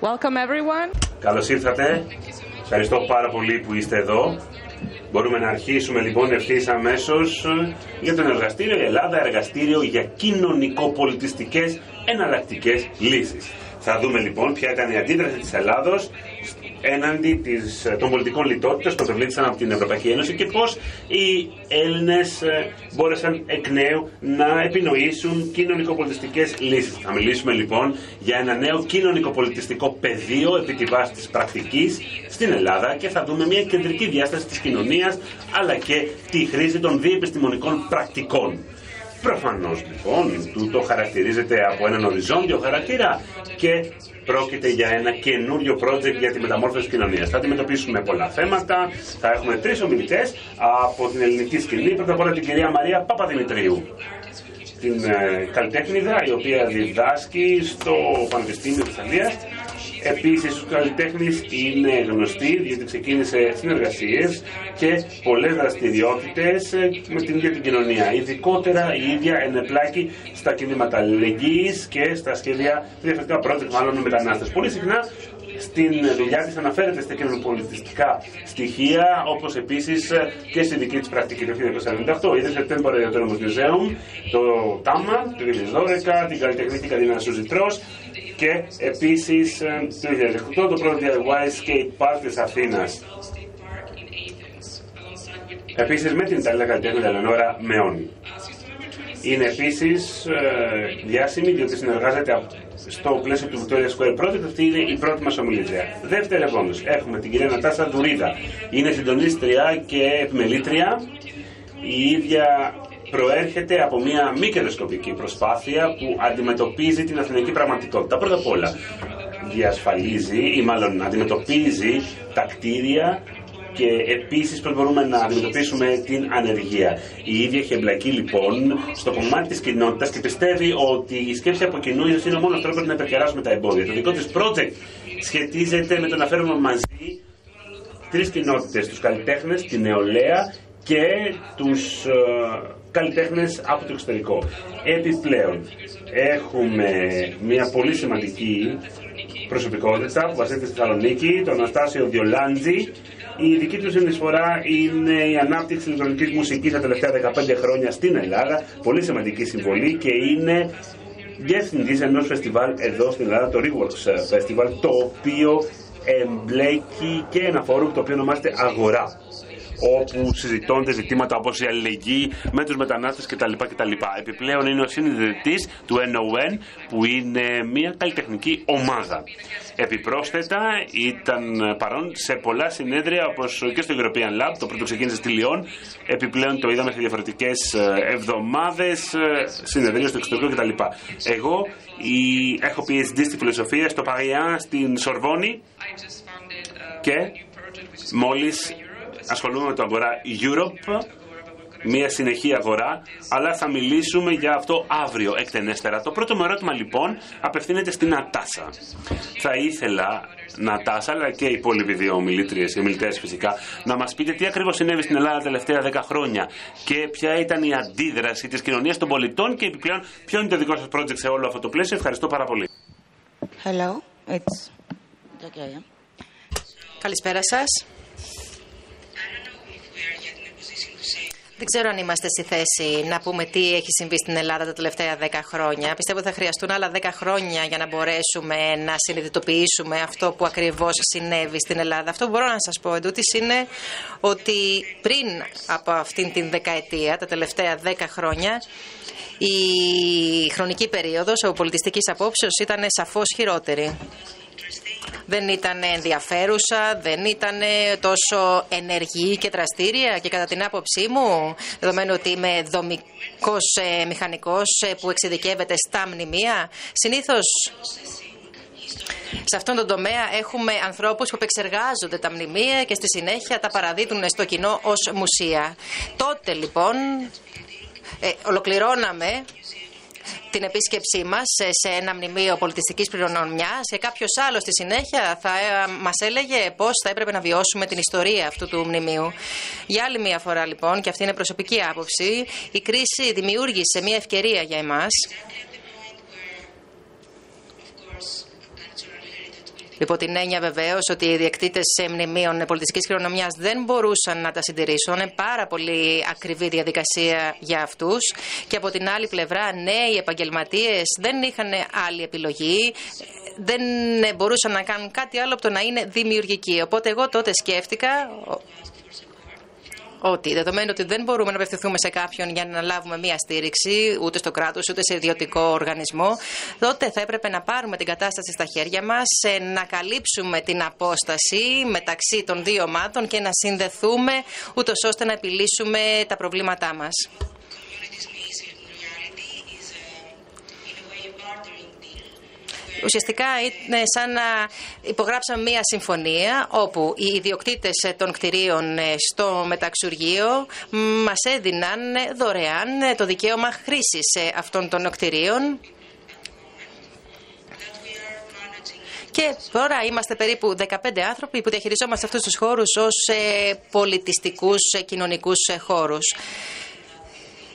Welcome everyone. Καλώς ήρθατε. Ευχαριστώ πάρα πολύ που είστε εδώ. Μπορούμε να αρχίσουμε λοιπόν ευθύς αμέσως για το εργαστήριο η Ελλάδα, εργαστήριο για κοινωνικο-πολιτιστικές εναλλακτικές λύσεις. Θα δούμε λοιπόν ποια ήταν η αντίδραση της Ελλάδος έναντι της, των πολιτικών λιτότητας που προβλήθησαν από την Ευρωπαϊκή Ένωση και πώς οι Έλληνες ε, μπόρεσαν εκ νέου να επινοήσουν κοινωνικοπολιτιστικές λύσεις. Θα μιλήσουμε λοιπόν για ένα νέο κοινωνικοπολιτιστικό πεδίο επί τη βάση της πρακτικής στην Ελλάδα και θα δούμε μια κεντρική διάσταση της κοινωνίας αλλά και τη χρήση των διεπιστημονικών πρακτικών. Προφανώς λοιπόν τούτο χαρακτηρίζεται από έναν οριζόντιο χαρακτήρα και πρόκειται για ένα καινούριο project για τη μεταμόρφωση της κοινωνίας. Θα αντιμετωπίσουμε πολλά θέματα, θα έχουμε τρεις ομιλητές από την ελληνική σκηνή, πρώτα απ' όλα την κυρία Μαρία Παπαδημητρίου την ε, καλλιτέχνηδα η οποία διδάσκει στο Πανεπιστήμιο της Αλίας Επίσης, ο καλλιτέχνης είναι γνωστή διότι ξεκίνησε συνεργασίες και πολλές δραστηριότητες με την ίδια την κοινωνία. Ειδικότερα η ίδια ενεπλάκη στα κινήματα αλληλεγγύης και στα σχέδια διαφορετικά project μάλλον με μετανάστες. Πολύ συχνά στην δουλειά της αναφέρεται στα κοινωνικοπολιτιστικά στοιχεία, όπως επίσης και στη δική της πρακτική το 1998. Είδε το Temporary Autonomous Museum, το ΤΑΜΑ το 2012, την καλλιτεχνική Καρίνα Σουζητρός και επίσης ε, το 2008 το πρώτο DIY skate park της Αθήνας. Επίσης με την Ιταλία καλλιτέχνη Ελενόρα Μεώνη. Είναι επίσης ε, διάσημη διότι συνεργάζεται στο πλαίσιο του Victoria Square Project. Αυτή είναι η πρώτη μας ομιλήτρια. Δεύτερη επόμενος έχουμε την κυρία Νατάσα Δουρίδα. Είναι συντονίστρια και επιμελήτρια. Η ίδια προέρχεται από μια μη κερδοσκοπική προσπάθεια που αντιμετωπίζει την αθηνική πραγματικότητα. Πρώτα απ' όλα, διασφαλίζει ή μάλλον αντιμετωπίζει τα κτίρια και επίσης πώς μπορούμε να αντιμετωπίσουμε την ανεργία. Η ίδια έχει εμπλακεί λοιπόν στο κομμάτι της κοινότητας και πιστεύει ότι η σκέψη από κοινού είναι ο μόνος τρόπος να υπερκεράσουμε τα εμπόδια. Το δικό της project σχετίζεται με το να φέρουμε μαζί τρεις κοινότητες, τους καλλιτέχνες, την νεολαία και τους ε, καλλιτέχνες από το εξωτερικό. Επιπλέον, έχουμε μια πολύ σημαντική προσωπικότητα που βασίζεται στη Θεσσαλονίκη, τον Αναστάσιο Διολάντζη. Η δική του συνεισφορά είναι η ανάπτυξη ηλεκτρονικής μουσικής τα τελευταία 15 χρόνια στην Ελλάδα. Πολύ σημαντική συμβολή και είναι διευθυντής ενός φεστιβάλ εδώ στην Ελλάδα, το Reworks Festival, το οποίο εμπλέκει και ένα φόρουμ το οποίο ονομάζεται Αγορά όπου συζητώνται ζητήματα όπως η αλληλεγγύη με τους μετανάστες κτλ. κτλ. Επιπλέον είναι ο συνειδητής του NON που είναι μια καλλιτεχνική ομάδα. Επιπρόσθετα ήταν παρόν σε πολλά συνέδρια όπως και στο European Lab, το πρώτο ξεκίνησε στη Λιόν, επιπλέον το είδαμε σε διαφορετικές ε, εβδομάδες, ε, συνεδρίες στο εξωτερικό κτλ. Εγώ η, έχω PhD στη φιλοσοφία στο Παριάν στην Σορβόνη και μόλις ασχολούμαι με το αγορά Europe, μια συνεχή αγορά, αλλά θα μιλήσουμε για αυτό αύριο εκτενέστερα. Το πρώτο μου ερώτημα λοιπόν απευθύνεται στην Νατάσα. Θα ήθελα, Νατάσα, αλλά και οι υπόλοιποι δύο ομιλήτριες, οι ομιλητές φυσικά, να μας πείτε τι ακριβώς συνέβη στην Ελλάδα τα τελευταία 10 χρόνια και ποια ήταν η αντίδραση της κοινωνίας των πολιτών και επιπλέον ποιο είναι το δικό σας project σε όλο αυτό το πλαίσιο. Ευχαριστώ πάρα πολύ. Hello, it's... Okay. Καλησπέρα σας. Δεν ξέρω αν είμαστε στη θέση να πούμε τι έχει συμβεί στην Ελλάδα τα τελευταία 10 χρόνια. Πιστεύω ότι θα χρειαστούν άλλα 10 χρόνια για να μπορέσουμε να συνειδητοποιήσουμε αυτό που ακριβώς συνέβη στην Ελλάδα. Αυτό που μπορώ να σας πω εντούτοις είναι ότι πριν από αυτήν την δεκαετία, τα τελευταία 10 χρόνια, η χρονική περίοδος ο πολιτιστικής απόψεως ήταν σαφώς χειρότερη δεν ήταν ενδιαφέρουσα, δεν ήταν τόσο ενεργή και δραστήρια και κατά την άποψή μου, δεδομένου ότι είμαι δομικός ε, μηχανικός ε, που εξειδικεύεται στα μνημεία, συνήθως σε αυτόν τον τομέα έχουμε ανθρώπους που επεξεργάζονται τα μνημεία και στη συνέχεια τα παραδίδουν στο κοινό ως μουσεία. Τότε λοιπόν ε, ολοκληρώναμε την επίσκεψή μας σε ένα μνημείο πολιτιστικής κληρονομιάς. Σε κάποιος άλλος στη συνέχεια θα ε, μας έλεγε πώς θα έπρεπε να βιώσουμε την ιστορία αυτού του μνημείου. Για άλλη μία φορά λοιπόν, και αυτή είναι προσωπική άποψη, η κρίση δημιούργησε μία ευκαιρία για εμάς Υπό την έννοια βεβαίως ότι οι διεκτήτες μνημείων πολιτιστικής κληρονομιάς δεν μπορούσαν να τα συντηρήσουν. Είναι πάρα πολύ ακριβή διαδικασία για αυτούς. Και από την άλλη πλευρά, νέοι επαγγελματίες δεν είχαν άλλη επιλογή. Δεν μπορούσαν να κάνουν κάτι άλλο από το να είναι δημιουργικοί. Οπότε εγώ τότε σκέφτηκα ότι δεδομένου ότι δεν μπορούμε να απευθυνθούμε σε κάποιον για να λάβουμε μία στήριξη, ούτε στο κράτος ούτε σε ιδιωτικό οργανισμό, τότε θα έπρεπε να πάρουμε την κατάσταση στα χέρια μας, να καλύψουμε την απόσταση μεταξύ των δύο ομάδων και να συνδεθούμε, ούτως ώστε να επιλύσουμε τα προβλήματά μας. Ουσιαστικά είναι σαν να υπογράψαμε μία συμφωνία όπου οι ιδιοκτήτες των κτηρίων στο μεταξουργείο μας έδιναν δωρεάν το δικαίωμα χρήσης αυτών των κτηρίων Και τώρα είμαστε περίπου 15 άνθρωποι που διαχειριζόμαστε αυτούς τους χώρους ως ε, πολιτιστικούς ε, κοινωνικούς ε, χώρους.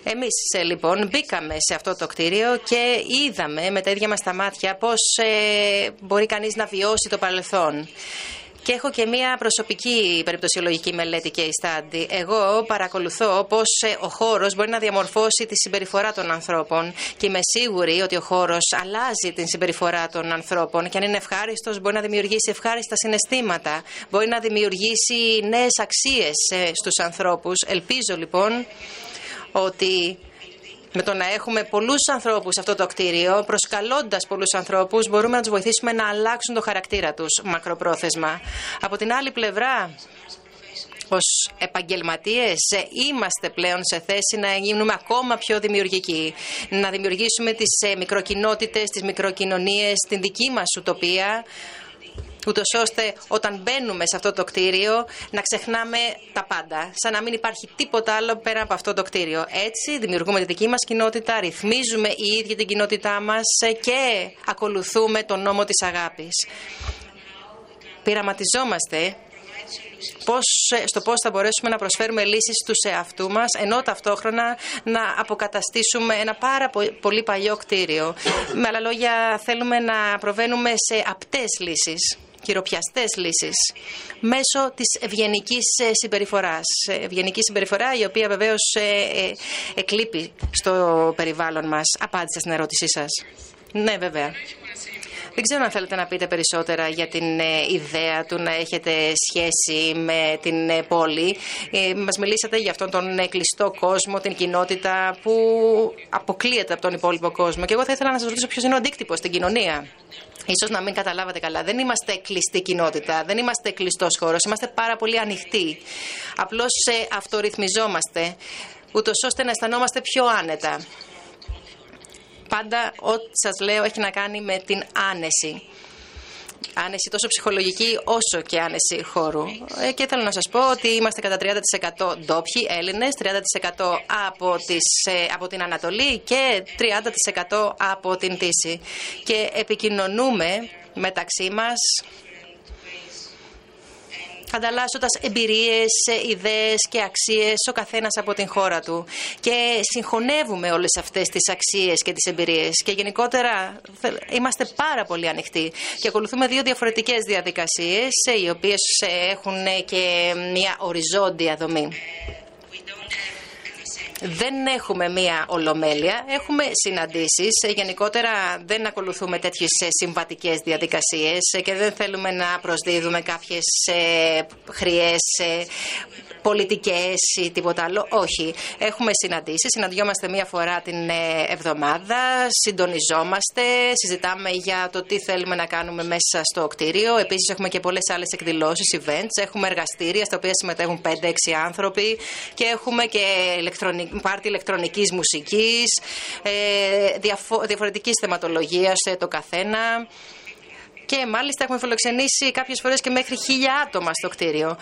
Εμείς ε, λοιπόν μπήκαμε σε αυτό το κτίριο και είδαμε με τα ίδια μας τα μάτια πώς ε, μπορεί κανείς να βιώσει το παρελθόν. Και έχω και μία προσωπική περιπτωσιολογική μελέτη και study. Εγώ παρακολουθώ πώς ε, ο χώρος μπορεί να διαμορφώσει τη συμπεριφορά των ανθρώπων και είμαι σίγουρη ότι ο χώρος αλλάζει την συμπεριφορά των ανθρώπων και αν είναι ευχάριστος μπορεί να δημιουργήσει ευχάριστα συναισθήματα, μπορεί να δημιουργήσει νέες αξίες στους ανθρώπους. Ελπίζω λοιπόν ότι με το να έχουμε πολλούς ανθρώπους σε αυτό το κτίριο, προσκαλώντας πολλούς ανθρώπους, μπορούμε να τους βοηθήσουμε να αλλάξουν το χαρακτήρα τους μακροπρόθεσμα. Από την άλλη πλευρά, ως επαγγελματίες, είμαστε πλέον σε θέση να γίνουμε ακόμα πιο δημιουργικοί. Να δημιουργήσουμε τις μικροκοινότητες, τις μικροκοινωνίες, την δική μας ουτοπία, ούτως ώστε όταν μπαίνουμε σε αυτό το κτίριο να ξεχνάμε τα πάντα. Σαν να μην υπάρχει τίποτα άλλο πέρα από αυτό το κτίριο. Έτσι δημιουργούμε τη δική μας κοινότητα, ρυθμίζουμε η ίδια την κοινότητά μας και ακολουθούμε τον νόμο της αγάπης. Πειραματιζόμαστε πώς, στο πώς θα μπορέσουμε να προσφέρουμε λύσεις στους εαυτού μας ενώ ταυτόχρονα να αποκαταστήσουμε ένα πάρα πολύ παλιό κτίριο. Με άλλα λόγια θέλουμε να προβαίνουμε σε απτές λύσεις χειροπιαστές λύσεις μέσω της ευγενικής ε, συμπεριφοράς. Ε, ευγενική συμπεριφορά η οποία βεβαίως ε, εκλείπει στο περιβάλλον μας. Απάντησα στην ερώτησή σας. Ναι, βέβαια. Δεν ξέρω αν θέλετε να πείτε περισσότερα για την ιδέα του να έχετε σχέση με την πόλη. μας μιλήσατε για αυτόν τον κλειστό κόσμο, την κοινότητα που αποκλείεται από τον υπόλοιπο κόσμο. Και εγώ θα ήθελα να σας ρωτήσω ποιος είναι ο αντίκτυπος στην κοινωνία ίσως να μην καταλάβατε καλά. Δεν είμαστε κλειστή κοινότητα, δεν είμαστε κλειστός χώρος. Είμαστε πάρα πολύ ανοιχτοί. Απλώς αυτορυθμιζόμαστε, ούτως ώστε να αισθανόμαστε πιο άνετα. Πάντα ό,τι σας λέω έχει να κάνει με την άνεση άνεση τόσο ψυχολογική όσο και άνεση χώρου. Ε, και θέλω να σας πω ότι είμαστε κατά 30% ντόπιοι Έλληνες, 30% από, τις, ε, από την Ανατολή και 30% από την Δύση. Και επικοινωνούμε μεταξύ μας ανταλλάσσοντας εμπειρίες, ιδέες και αξίες ο καθένας από την χώρα του. Και συγχωνεύουμε όλες αυτές τις αξίες και τις εμπειρίες. Και γενικότερα είμαστε πάρα πολύ ανοιχτοί. Και ακολουθούμε δύο διαφορετικές διαδικασίες, οι οποίες έχουν και μια οριζόντια δομή δεν έχουμε μία ολομέλεια, έχουμε συναντήσεις. Γενικότερα δεν ακολουθούμε τέτοιες συμβατικές διαδικασίες και δεν θέλουμε να προσδίδουμε κάποιες ε, χρειές ε, πολιτικές ή τίποτα άλλο. Όχι. Έχουμε συναντήσεις, συναντιόμαστε μία φορά την ε, εβδομάδα, συντονιζόμαστε, συζητάμε για το τι θέλουμε να κάνουμε μέσα στο κτίριο. Επίσης, έχουμε και πολλές άλλες εκδηλώσεις, events. Έχουμε εργαστήρια στα οποία συμμετέχουν 5-6 άνθρωποι και έχουμε και πάρτι ηλεκτρονικής μουσικής, ε, διαφορετικής θεματολογίας το καθένα. Και μάλιστα έχουμε φιλοξενήσει κάποιες φορές και μέχρι χίλια άτομα στο κτίριο.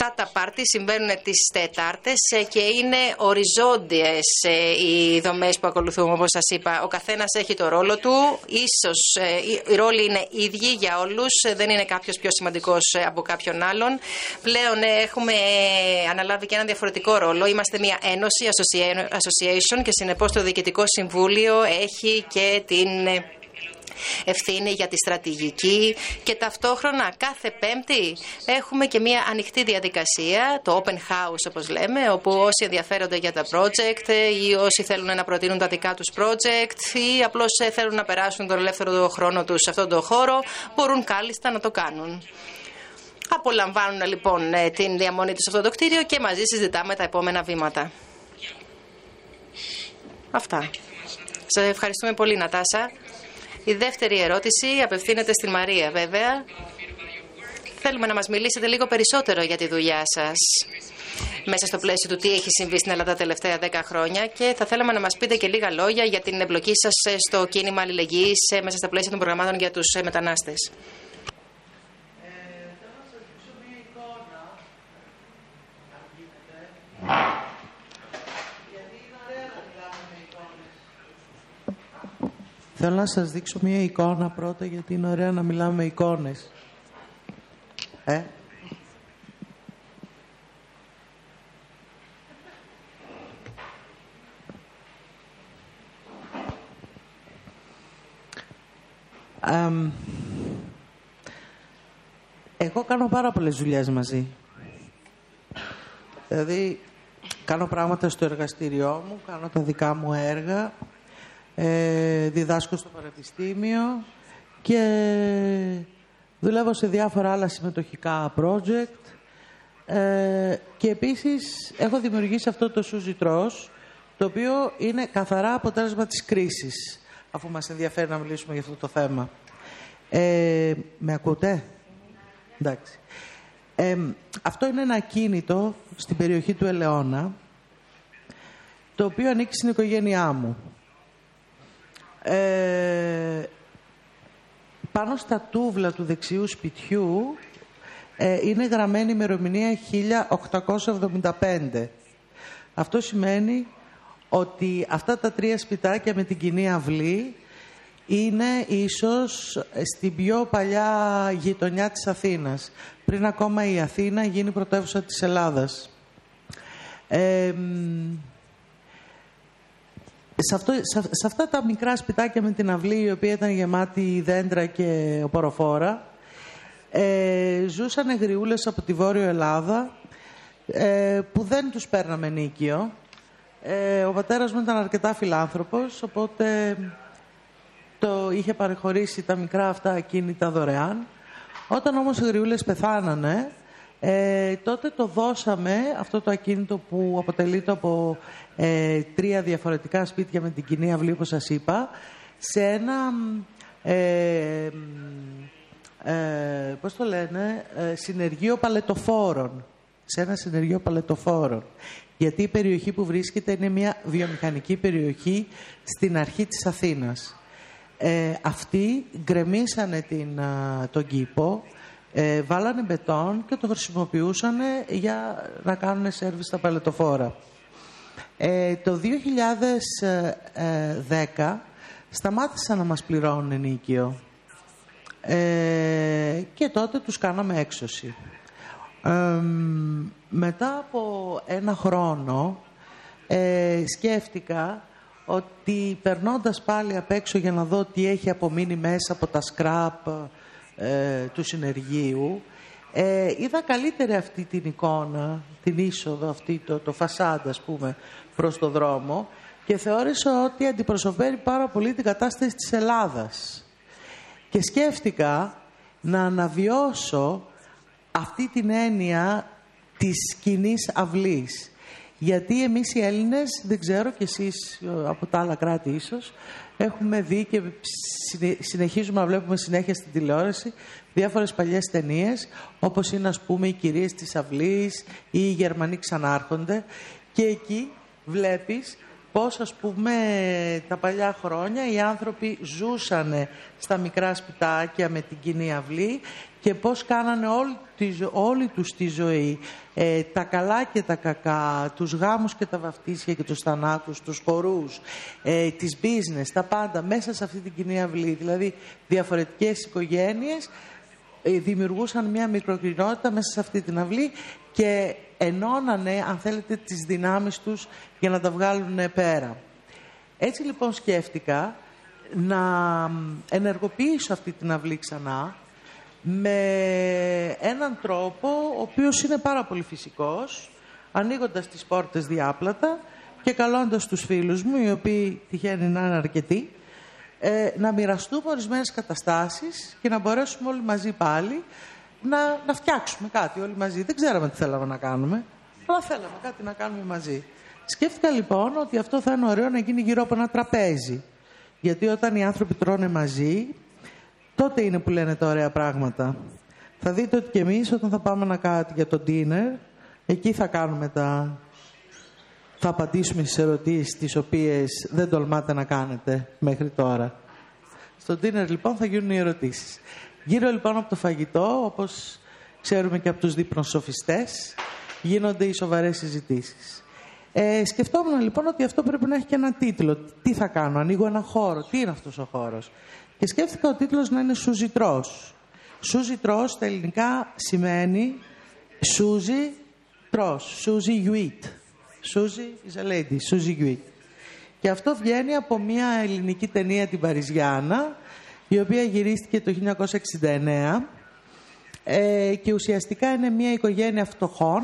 Αυτά τα πάρτι συμβαίνουν τις Τετάρτες ε, και είναι οριζόντιες ε, οι δομές που ακολουθούμε όπως σας είπα. Ο καθένας έχει το ρόλο του, ίσως ε, οι ρόλοι είναι ίδιοι για όλους, δεν είναι κάποιος πιο σημαντικός από κάποιον άλλον. Πλέον έχουμε αναλάβει και ένα διαφορετικό ρόλο. Είμαστε μια ένωση, association και συνεπώς το Διοικητικό Συμβούλιο έχει και την ευθύνη για τη στρατηγική και ταυτόχρονα κάθε Πέμπτη έχουμε και μια ανοιχτή διαδικασία, το open house όπως λέμε, όπου όσοι ενδιαφέρονται για τα project ή όσοι θέλουν να προτείνουν τα δικά τους project ή απλώς θέλουν να περάσουν τον ελεύθερο χρόνο τους σε αυτόν τον χώρο, μπορούν κάλλιστα να το κάνουν. Απολαμβάνουν λοιπόν ε, την διαμονή τους σε αυτό το κτίριο και μαζί συζητάμε τα επόμενα βήματα. Αυτά. Σας ευχαριστούμε πολύ Νατάσα. Η δεύτερη ερώτηση απευθύνεται στην Μαρία βέβαια. Θέλουμε να μας μιλήσετε λίγο περισσότερο για τη δουλειά σας μέσα στο πλαίσιο του τι έχει συμβεί στην Ελλάδα τα τελευταία 10 χρόνια και θα θέλαμε να μας πείτε και λίγα λόγια για την εμπλοκή σας στο κίνημα αλληλεγγύης μέσα στα πλαίσια των προγραμμάτων για τους μετανάστες. Θέλω να σας δείξω μία εικόνα πρώτα γιατί είναι ωραία να μιλάμε με εικόνες. Ε; εγώ κάνω πάρα πολλές δουλειές μαζί. Δηλαδή, κάνω πράγματα στο εργαστήριό μου, κάνω τα δικά μου έργα, ε, διδάσκω στο πανεπιστήμιο και δουλεύω σε διάφορα άλλα συμμετοχικά project ε, και επίσης έχω δημιουργήσει αυτό το Σουζιτρός το οποίο είναι καθαρά αποτέλεσμα της κρίσης αφού μας ενδιαφέρει να μιλήσουμε για αυτό το θέμα. Ε, με ακούτε; Εντάξει. Ε, αυτό είναι ένα κίνητο στην περιοχή του Ελαιώνα το οποίο ανήκει στην οικογένειά μου. Ε, πάνω στα τούβλα του δεξιού σπιτιού ε, είναι γραμμένη η ημερομηνία 1875. Αυτό σημαίνει ότι αυτά τα τρία σπιτάκια με την κοινή αυλή είναι ίσως στην πιο παλιά γειτονιά της Αθήνας. Πριν ακόμα η Αθήνα γίνει πρωτεύουσα της Ελλάδας. Ε, σε, αυτό, σε, αυτά τα μικρά σπιτάκια με την αυλή, η οποία ήταν γεμάτη δέντρα και οποροφόρα, ε, ζούσαν γριούλες από τη Βόρειο Ελλάδα, ε, που δεν τους παίρναμε νίκιο. Ε, ο πατέρας μου ήταν αρκετά φιλάνθρωπος, οπότε το είχε παρεχωρήσει τα μικρά αυτά ακίνητα δωρεάν. Όταν όμως οι γριούλες πεθάνανε, ε, τότε το δώσαμε, αυτό το ακίνητο που αποτελείται από ε, τρία διαφορετικά σπίτια με την κοινή αυλή, όπως σας είπα, σε ένα, ε, ε, πώς το λένε, ε, συνεργείο παλετοφόρων. Σε ένα συνεργείο παλετοφόρων. Γιατί η περιοχή που βρίσκεται είναι μια βιομηχανική περιοχή στην αρχή της Αθήνας. Ε, αυτοί γκρεμίσανε την, τον κήπο, ε, βάλανε μπετόν και το χρησιμοποιούσαν για να κάνουν σερβις στα παλαιτοφόρα. Ε, το 2010 σταμάτησαν να μας πληρώνουν ενίκιο ε, και τότε τους κάναμε έξωση. μετά από ένα χρόνο ε, σκέφτηκα ότι περνώντας πάλι απ' έξω για να δω τι έχει απομείνει μέσα από τα σκράπ ε, του συνεργείου ε, είδα καλύτερη αυτή την εικόνα, την είσοδο αυτή, το, το φασάντα ας πούμε προς το δρόμο και θεώρησα ότι αντιπροσωπεύει πάρα πολύ την κατάσταση της Ελλάδας. Και σκέφτηκα να αναβιώσω αυτή την έννοια της κοινής αυλής. Γιατί εμείς οι Έλληνες, δεν ξέρω και εσείς ε, από τα άλλα κράτη ίσως, έχουμε δει και συνεχίζουμε να βλέπουμε συνέχεια στην τηλεόραση διάφορες παλιές ταινίες, όπως είναι ας πούμε οι κυρίες της αυλής ή οι Γερμανοί ξανάρχονται και εκεί βλέπεις πώς ας πούμε τα παλιά χρόνια οι άνθρωποι ζούσαν στα μικρά σπιτάκια με την κοινή αυλή και πώς κάνανε όλη, τη, όλη τους τη ζωή ε, τα καλά και τα κακά, τους γάμους και τα βαφτίσια και τους θανάτους, τους χορούς, ε, τις business, τα πάντα μέσα σε αυτή την κοινή αυλή. Δηλαδή διαφορετικές οικογένειες ε, δημιουργούσαν μια μικροκοινότητα μέσα σε αυτή την αυλή και ενώνανε, αν θέλετε, τις δυνάμεις τους για να τα βγάλουν πέρα. Έτσι λοιπόν σκέφτηκα να ενεργοποιήσω αυτή την αυλή ξανά με έναν τρόπο ο οποίος είναι πάρα πολύ φυσικός, ανοίγοντας τις πόρτες διάπλατα και καλώντας τους φίλους μου, οι οποίοι τυχαίνει να είναι αρκετοί, ε, να μοιραστούμε ορισμένες καταστάσεις και να μπορέσουμε όλοι μαζί πάλι να, να φτιάξουμε κάτι όλοι μαζί. Δεν ξέραμε τι θέλαμε να κάνουμε, αλλά θέλαμε κάτι να κάνουμε μαζί. Σκέφτηκα λοιπόν ότι αυτό θα είναι ωραίο να γίνει γύρω από ένα τραπέζι. Γιατί όταν οι άνθρωποι τρώνε μαζί, τότε είναι που λένε τα ωραία πράγματα. Θα δείτε ότι και εμείς όταν θα πάμε να κάτι για το dinner, εκεί θα κάνουμε τα... Θα απαντήσουμε στις ερωτήσεις τις οποίες δεν τολμάτε να κάνετε μέχρι τώρα. Στο dinner λοιπόν θα γίνουν οι ερωτήσεις. Γύρω λοιπόν από το φαγητό, όπως ξέρουμε και από τους δείπνοσοφιστές, γίνονται οι σοβαρές συζητήσεις. Ε, σκεφτόμουν λοιπόν ότι αυτό πρέπει να έχει και ένα τίτλο. Τι θα κάνω, ανοίγω ένα χώρο, τι είναι αυτός ο χώρος; Και σκέφτηκα ο τίτλος να είναι Σούζι Τρως. Σούζι Τρως στα ελληνικά σημαίνει Σούζι Τρως, Suzy you eat. Suzy is a lady, Suzy you eat. Και αυτό βγαίνει από μια ελληνική ταινία την Παριζιάνα, η οποία γυρίστηκε το 1969 ε, και ουσιαστικά είναι μια οικογένεια φτωχών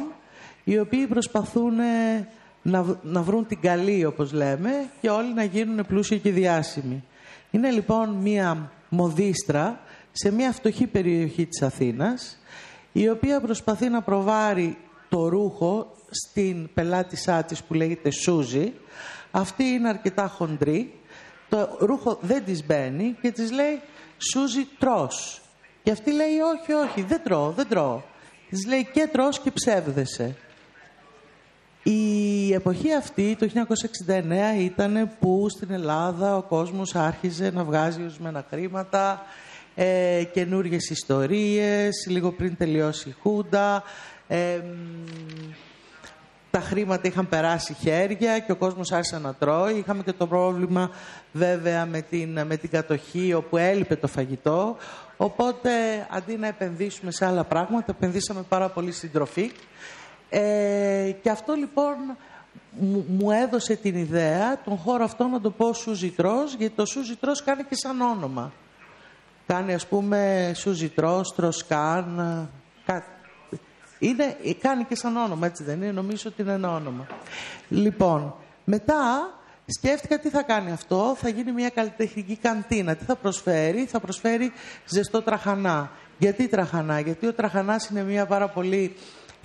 οι οποίοι προσπαθούν ε, να, να βρουν την καλή όπως λέμε και όλοι να γίνουν πλούσιοι και διάσημοι. Είναι λοιπόν μια μοδίστρα σε μια φτωχή περιοχή της Αθήνας η οποία προσπαθεί να προβάρει το ρούχο στην πελάτησά της που λέγεται Σούζη. Αυτή είναι αρκετά χοντρή. Το ρούχο δεν της μπαίνει και της λέει Σούζη τρως. Και αυτή λέει όχι, όχι, δεν τρώω, δεν τρώω. Της λέει και τρως και ψεύδεσαι. Η εποχή αυτή, το 1969, ήταν που στην Ελλάδα ο κόσμος άρχιζε να βγάζει ορισμένα χρήματα, ε, καινούριε ιστορίες, λίγο πριν τελειώσει η Χούντα. Ε, τα χρήματα είχαν περάσει χέρια και ο κόσμος άρχισε να τρώει. Είχαμε και το πρόβλημα βέβαια με την, με την κατοχή όπου έλειπε το φαγητό. Οπότε αντί να επενδύσουμε σε άλλα πράγματα, επενδύσαμε πάρα πολύ στην τροφή. Ε, και αυτό λοιπόν μου, έδωσε την ιδέα τον χώρο αυτό να το πω Σουζιτρός, γιατί το Σουζιτρός κάνει και σαν όνομα. Κάνει ας πούμε Σουζιτρός, Τροσκάν, κάτι. Είναι, κάνει και σαν όνομα, έτσι δεν είναι, νομίζω ότι είναι ένα όνομα. Λοιπόν, μετά σκέφτηκα τι θα κάνει αυτό, θα γίνει μια καλλιτεχνική καντίνα. Τι θα προσφέρει, θα προσφέρει ζεστό τραχανά. Γιατί τραχανά, γιατί ο τραχανάς είναι μια πάρα πολύ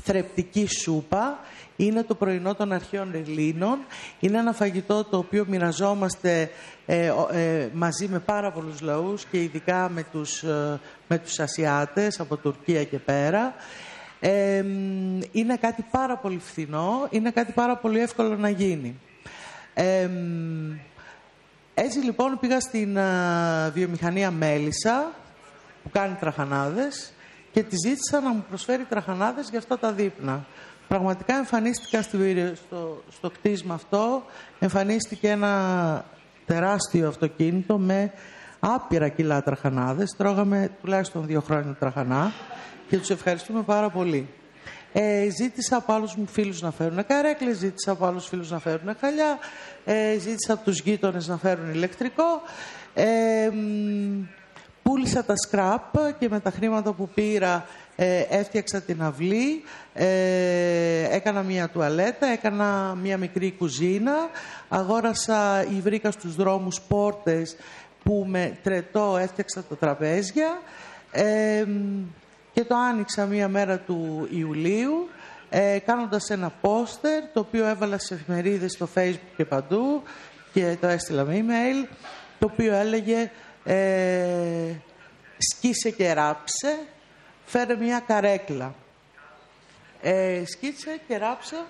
θρεπτική σούπα. Είναι το πρωινό των αρχαίων Ελλήνων. Είναι ένα φαγητό το οποίο μοιραζόμαστε ε, ε, μαζί με πάρα πολλούς λαούς και ειδικά με τους, ε, με τους Ασιάτες από Τουρκία και πέρα. είναι κάτι πάρα πολύ φθηνό, είναι κάτι πάρα πολύ εύκολο να γίνει. έτσι λοιπόν πήγα στην βιομηχανία Μέλισσα που κάνει τραχανάδες και τη ζήτησα να μου προσφέρει τραχανάδες για αυτά τα δείπνα. Πραγματικά εμφανίστηκα στο, στο κτίσμα αυτό, εμφανίστηκε ένα τεράστιο αυτοκίνητο με άπειρα κιλά τραχανάδες. Τρώγαμε τουλάχιστον δύο χρόνια τραχανά και τους ευχαριστούμε πάρα πολύ. Ε, ζήτησα από άλλους μου φίλους να φέρουν καρέκλες, ζήτησα από άλλους φίλους να φέρουν χαλιά, ε, ζήτησα από τους γείτονες να φέρουν ηλεκτρικό. Ε, πούλησα τα σκράπ και με τα χρήματα που πήρα ε, έφτιαξα την αυλή, ε, έκανα μια τουαλέτα, έκανα μια μικρή κουζίνα, αγόρασα ή βρήκα στους δρόμους πόρτες που με τρετό έφτιαξα τα τραπέζια ε, και το άνοιξα μια μέρα του Ιουλίου ε, κάνοντας ένα πόστερ το οποίο έβαλα σε εφημερίδες στο facebook και παντού και το έστειλα με email το οποίο έλεγε ε, σκίσε και ράψε, φέρε μια καρέκλα. Ε, σκίσε και ράψε,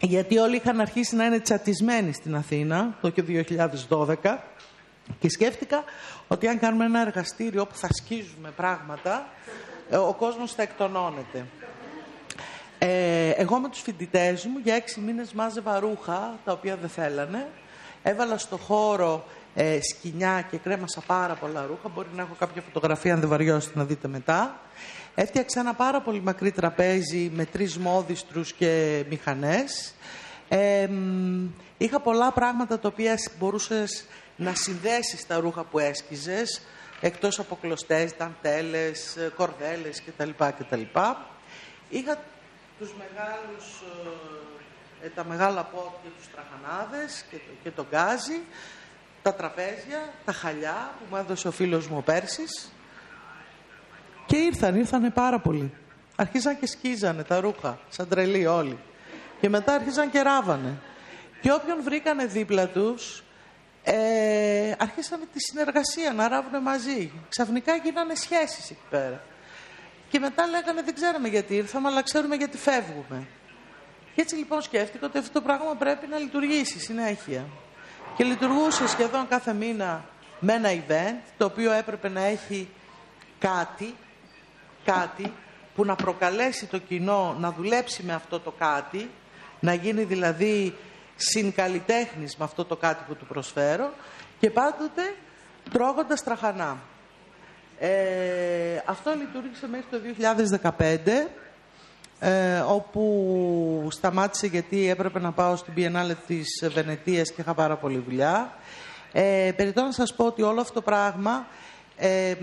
γιατί όλοι είχαν αρχίσει να είναι τσατισμένοι στην Αθήνα το 2012 και σκέφτηκα ότι αν κάνουμε ένα εργαστήριο όπου θα σκίζουμε πράγματα, ε, ο κόσμος θα εκτονώνεται. Ε, εγώ με τους φοιτητές μου για έξι μήνες μάζευα ρούχα τα οποία δεν θέλανε. Έβαλα στο χώρο ε, σκηνιά και κρέμασα πάρα πολλά ρούχα. Μπορεί να έχω κάποια φωτογραφία αν δεν βαριώσετε να δείτε μετά. Έφτιαξα ένα πάρα πολύ μακρύ τραπέζι με τρεις μόδιστρους και μηχανές. Ε, είχα πολλά πράγματα τα οποία μπορούσες να συνδέσεις τα ρούχα που έσκιζες, εκτός από κλωστές, δαντέλες, κορδέλες κτλ. κτλ. Είχα τους μεγάλους, ε, τα μεγάλα πόδια, τους τραχανάδες και, το, και τον γκάζι, τα τραπέζια, τα χαλιά που μου έδωσε ο φίλος μου ο Πέρσης και ήρθαν, ήρθανε πάρα πολύ. Αρχίζαν και σκίζανε τα ρούχα, σαν τρελοί όλοι. Και μετά άρχισαν και ράβανε. Και όποιον βρήκανε δίπλα τους, ε, αρχίσανε τη συνεργασία, να ράβουν μαζί. Ξαφνικά γίνανε σχέσεις εκεί πέρα. Και μετά λέγανε δεν ξέρουμε γιατί ήρθαμε, αλλά ξέρουμε γιατί φεύγουμε. Και έτσι λοιπόν σκέφτηκα ότι αυτό το πράγμα πρέπει να λειτουργήσει συνέχεια. Και λειτουργούσε σχεδόν κάθε μήνα με ένα event, το οποίο έπρεπε να έχει κάτι, κάτι που να προκαλέσει το κοινό να δουλέψει με αυτό το κάτι, να γίνει δηλαδή συγκαλλιτέχνης με αυτό το κάτι που του προσφέρω και πάντοτε τρώγοντας τραχανά. Ε, αυτό λειτουργήσε μέχρι το 2015 ε, όπου σταμάτησε γιατί έπρεπε να πάω στην Biennale της Βενετίας και είχα πάρα πολύ δουλειά. Ε, περιτώ να σας πω ότι όλο αυτό το πράγμα ε,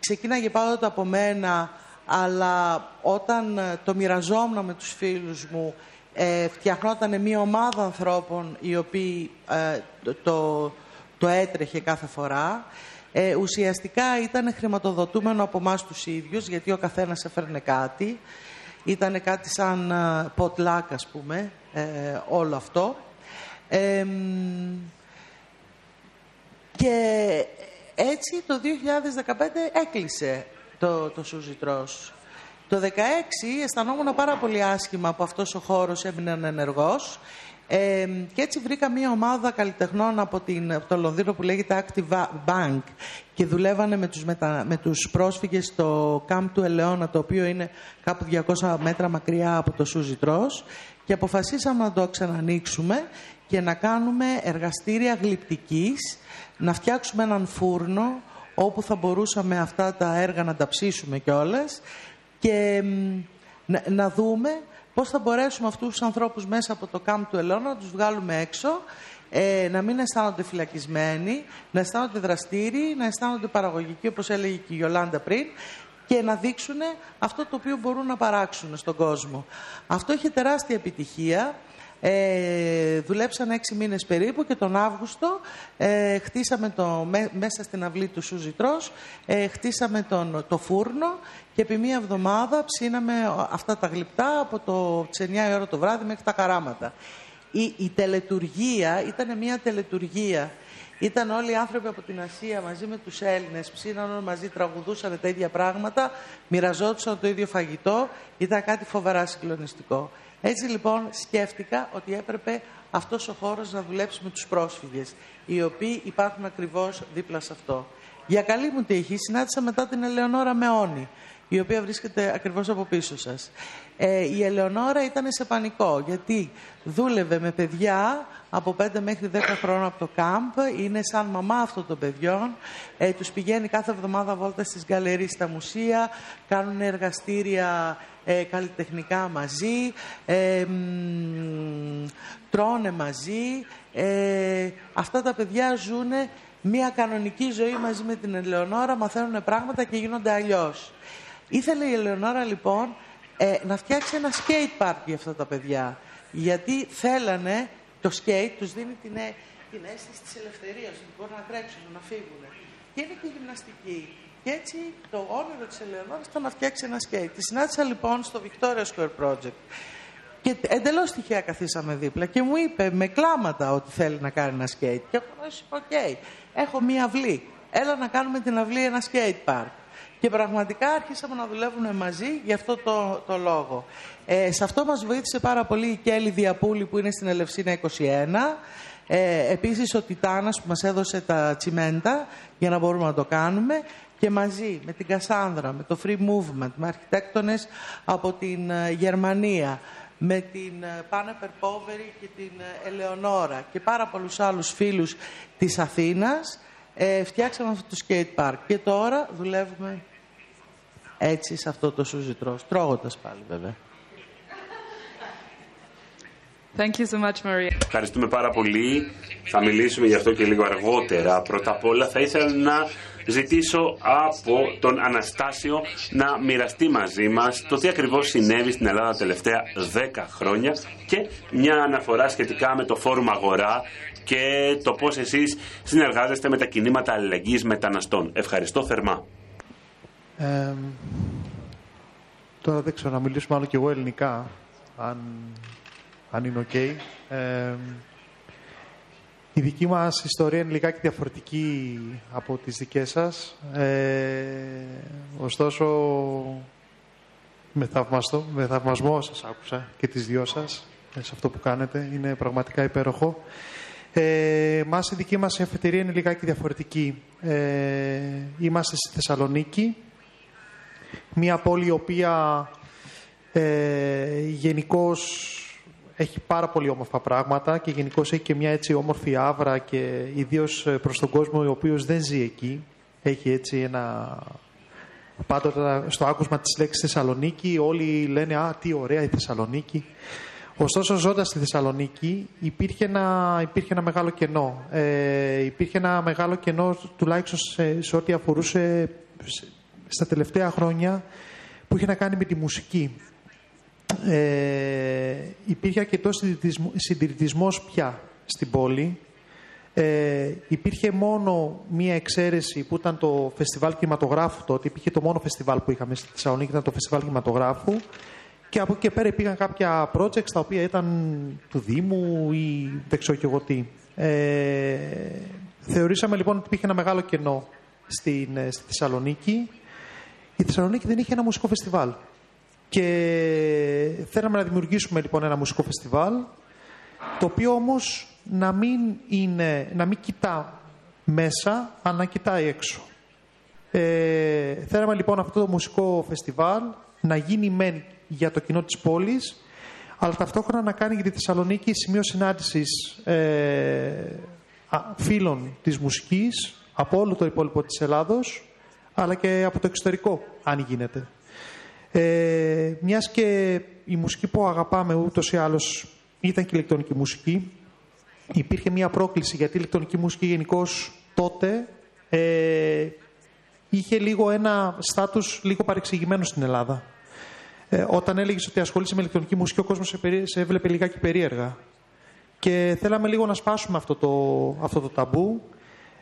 ξεκίναγε πάντοτε από μένα αλλά όταν το μοιραζόμουν με τους φίλους μου ε, φτιαχνόταν μια ομάδα ανθρώπων οι οποίοι ε, το, το έτρεχε κάθε φορά. Ε, ουσιαστικά ήταν χρηματοδοτούμενο από εμάς τους ίδιους, γιατί ο καθένας έφερνε κάτι. Ήταν κάτι σαν ε, ποτλάκ, ας πούμε, ε, όλο αυτό. και έτσι το 2015 έκλεισε το, το Σουζιτρός. Το 2016 αισθανόμουν πάρα πολύ άσχημα που αυτός ο χώρος έμεινε ενεργός ε, και έτσι βρήκα μια ομάδα καλλιτεχνών από, την, από το Λονδίνο που λέγεται Active Bank και δουλεύανε με τους, μετα, με τους πρόσφυγες στο Camp του Ελαιώνα το οποίο είναι κάπου 200 μέτρα μακριά από το Σούζι και αποφασίσαμε να το ξανανοίξουμε και να κάνουμε εργαστήρια γλυπτικής, να φτιάξουμε έναν φούρνο όπου θα μπορούσαμε αυτά τα έργα να τα ψήσουμε κιόλας και να, να δούμε πώς θα μπορέσουμε αυτούς τους ανθρώπους μέσα από το κάμπ του Ελώνα να τους βγάλουμε έξω, ε, να μην αισθάνονται φυλακισμένοι, να αισθάνονται δραστήριοι, να αισθάνονται παραγωγικοί, όπως έλεγε και η Γιολάντα πριν, και να δείξουν αυτό το οποίο μπορούν να παράξουν στον κόσμο. Αυτό είχε τεράστια επιτυχία. Ε, δουλέψαν έξι μήνες περίπου και τον Αύγουστο ε, χτίσαμε το, μέσα στην αυλή του Σουζιτρός ε, χτίσαμε τον, το φούρνο και επί μία εβδομάδα ψήναμε αυτά τα γλυπτά από το 9 η ώρα το βράδυ μέχρι τα καράματα. Η, η τελετουργία ήταν μια τελετουργία. Ήταν όλοι οι άνθρωποι από την Ασία μαζί με τους Έλληνες, ψήναν μαζί, τραγουδούσαν τα ίδια πράγματα, μοιραζόντουσαν το ίδιο φαγητό. Ήταν κάτι φοβερά συγκλονιστικό. Έτσι λοιπόν σκέφτηκα ότι έπρεπε αυτός ο χώρος να δουλέψει με τους πρόσφυγες, οι οποίοι υπάρχουν ακριβώς δίπλα σε αυτό. Για καλή μου τύχη συνάντησα μετά την Ελεονόρα Μεώνη, η οποία βρίσκεται ακριβώς από πίσω σας. Ε, η Ελεονόρα ήταν σε πανικό, γιατί δούλευε με παιδιά από 5 μέχρι 10 χρόνια από το κάμπ, είναι σαν μαμά αυτών των παιδιών, ε, τους πηγαίνει κάθε εβδομάδα βόλτα στις γκαλερίες στα μουσεία, κάνουν εργαστήρια ε, καλλιτεχνικά μαζί, ε, τρώνε μαζί. Ε, αυτά τα παιδιά ζουν μια κανονική ζωή μαζί με την Ελεονόρα, μαθαίνουν πράγματα και γίνονται αλλιώς. Ήθελε η Ελεονόρα λοιπόν ε, να φτιάξει ένα skate park για αυτά τα παιδιά. Γιατί θέλανε το skate, τους δίνει την, ε, την αίσθηση της ελευθερίας, ότι μπορούν να τρέξουν, να φύγουν. Και είναι και γυμναστική. Και έτσι το όνειρο της Ελεονόρας ήταν να φτιάξει ένα skate. Τη συνάντησα λοιπόν στο Victoria Square Project. Και εντελώς τυχαία καθίσαμε δίπλα και μου είπε με κλάματα ότι θέλει να κάνει ένα skate. Και εγώ είπα, ok, okay, έχω μία αυλή. Έλα να κάνουμε την αυλή ένα skate park. Και πραγματικά αρχίσαμε να δουλεύουμε μαζί για αυτό το, το λόγο. Ε, σε αυτό μας βοήθησε πάρα πολύ η Κέλλη Διαπούλη που είναι στην Ελευσίνα 21. Ε, επίσης ο Τιτάνας που μας έδωσε τα τσιμέντα για να μπορούμε να το κάνουμε και μαζί με την Κασάνδρα, με το Free Movement, με αρχιτέκτονες από την ε, Γερμανία, με την ε, Πάνε Περπόβερη και την ε, Ελεονόρα και πάρα πολλούς άλλους φίλους της Αθήνας, ε, φτιάξαμε αυτό το skate park. Και τώρα δουλεύουμε έτσι σε αυτό το σουζιτρό, τρώγοντας πάλι βέβαια. Thank you so much, Maria. Ευχαριστούμε πάρα πολύ. Θα μιλήσουμε γι' αυτό και λίγο αργότερα. Πρώτα απ' όλα θα ήθελα να ζητήσω από τον Αναστάσιο να μοιραστεί μαζί μας το τι ακριβώς συνέβη στην Ελλάδα τα τελευταία 10 χρόνια και μια αναφορά σχετικά με το Φόρουμ Αγορά και το πώς εσείς συνεργάζεστε με τα κινήματα αλληλεγγύης μεταναστών. Ευχαριστώ θερμά. Ε, τώρα δεν ξέρω να μιλήσουμε άλλο κι εγώ ελληνικά, αν, αν είναι οκ. Ε, η δική μας ιστορία είναι λιγάκι διαφορετική από τις δικές σας. Ε, ωστόσο, με, θαυμαστό, με θαυμασμό σας άκουσα και τις δυο σας σε αυτό που κάνετε. Είναι πραγματικά υπέροχο. Ε, μας η δική μας αφετηρία είναι λιγάκι διαφορετική. Ε, είμαστε στη Θεσσαλονίκη, μια πόλη η οποία ε, γενικώς έχει πάρα πολύ όμορφα πράγματα και γενικώς έχει και μια έτσι όμορφη άβρα και ιδίως προς τον κόσμο ο οποίος δεν ζει εκεί. Έχει έτσι ένα... Πάντοτε στο άκουσμα της λέξης Θεσσαλονίκη όλοι λένε «Α, τι ωραία η Θεσσαλονίκη». Ωστόσο, ζώντας στη Θεσσαλονίκη, υπήρχε ένα, υπήρχε ένα μεγάλο κενό. Ε, υπήρχε ένα μεγάλο κενό, τουλάχιστον σε, σε ό,τι αφορούσε στα τελευταία χρόνια, που είχε να κάνει με τη μουσική. Ε, υπήρχε αρκετός συντηρητισμός πια στην πόλη. Ε, υπήρχε μόνο μία εξαίρεση που ήταν το φεστιβάλ κινηματογράφου τότε. Υπήρχε το μόνο φεστιβάλ που είχαμε στη Θεσσαλονίκη, ήταν το φεστιβάλ κινηματογράφου. Και από εκεί και πέρα υπήρχαν κάποια projects τα οποία ήταν του Δήμου ή δεν ξέρω και εγώ τι. Ε, θεωρήσαμε λοιπόν ότι υπήρχε ένα μεγάλο κενό στην, ε, στη Θεσσαλονίκη. Η Θεσσαλονίκη δεν είχε ένα μουσικό φεστιβάλ. Και θέλαμε να δημιουργήσουμε λοιπόν ένα μουσικό φεστιβάλ, το οποίο όμως να μην, είναι, να μην κοιτά μέσα, αλλά να κοιτάει έξω. Ε, θέλαμε λοιπόν αυτό το μουσικό φεστιβάλ να γίνει μεν για το κοινό της πόλης, αλλά ταυτόχρονα να κάνει για τη Θεσσαλονίκη σημείο συνάντησης ε, φίλων της μουσικής από όλο το υπόλοιπο της Ελλάδος, αλλά και από το εξωτερικό, αν γίνεται. Ε, μιας και η μουσική που αγαπάμε ούτως ή άλλως ήταν και η ηλεκτρονική μουσική, υπήρχε μια πρόκληση γιατί η ηλεκτρονική μουσική γενικώ τότε ε, είχε λίγο ένα στάτους λίγο παρεξηγημένο στην Ελλάδα. Ε, όταν έλεγες ότι ασχολείσαι με ηλεκτρονική μουσική, ο κόσμος σε έβλεπε λιγάκι περίεργα. Και θέλαμε λίγο να σπάσουμε αυτό το, αυτό το ταμπού,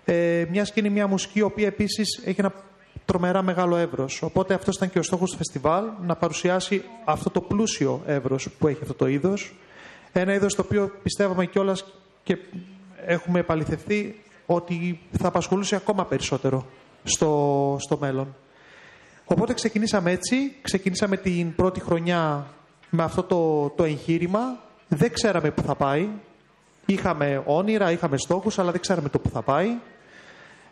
ε, μιας και είναι μια μουσική η οποία επίσης έχει ένα τρομερά μεγάλο εύρος. Οπότε αυτός ήταν και ο στόχος του φεστιβάλ, να παρουσιάσει αυτό το πλούσιο εύρος που έχει αυτό το είδος. Ένα είδος το οποίο πιστεύαμε κιόλας και έχουμε επαληθευτεί ότι θα απασχολούσε ακόμα περισσότερο στο, στο μέλλον. Οπότε ξεκινήσαμε έτσι, ξεκινήσαμε την πρώτη χρονιά με αυτό το, το εγχείρημα. Δεν ξέραμε πού θα πάει. Είχαμε όνειρα, είχαμε στόχους, αλλά δεν ξέραμε το πού θα πάει.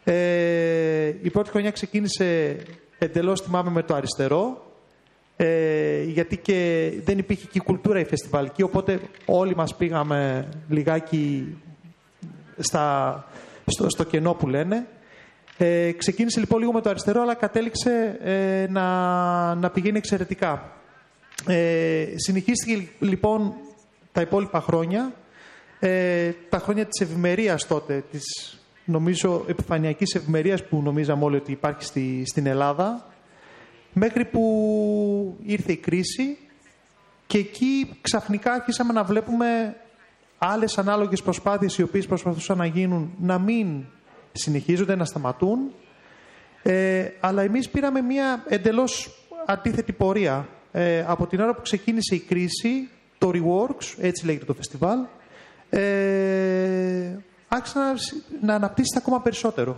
Ε, η πρώτη χρονιά ξεκίνησε εντελώς, θυμάμαι, με το αριστερό. Ε, γιατί και δεν υπήρχε και η κουλτούρα η φεστιβάλική, οπότε όλοι μας πήγαμε λιγάκι στα, στο, στο κενό που λένε. Ε, ξεκίνησε λοιπόν λίγο με το αριστερό, αλλά κατέληξε ε, να, να πηγαίνει εξαιρετικά. Ε, συνεχίστηκε λοιπόν τα υπόλοιπα χρόνια, ε, τα χρόνια της ευημερίας τότε, της νομίζω επιφανειακής ευημερία που νομίζαμε όλοι ότι υπάρχει στη, στην Ελλάδα, μέχρι που ήρθε η κρίση και εκεί ξαφνικά άρχισαμε να βλέπουμε άλλες ανάλογες προσπάθειες οι οποίες προσπαθούσαν να γίνουν να μην συνεχίζονται να σταματούν. Ε, αλλά εμείς πήραμε μια εντελώς αντίθετη πορεία. Ε, από την ώρα που ξεκίνησε η κρίση, το Reworks, έτσι λέγεται το φεστιβάλ, ε, άρχισε να, να αναπτύσσεται ακόμα περισσότερο.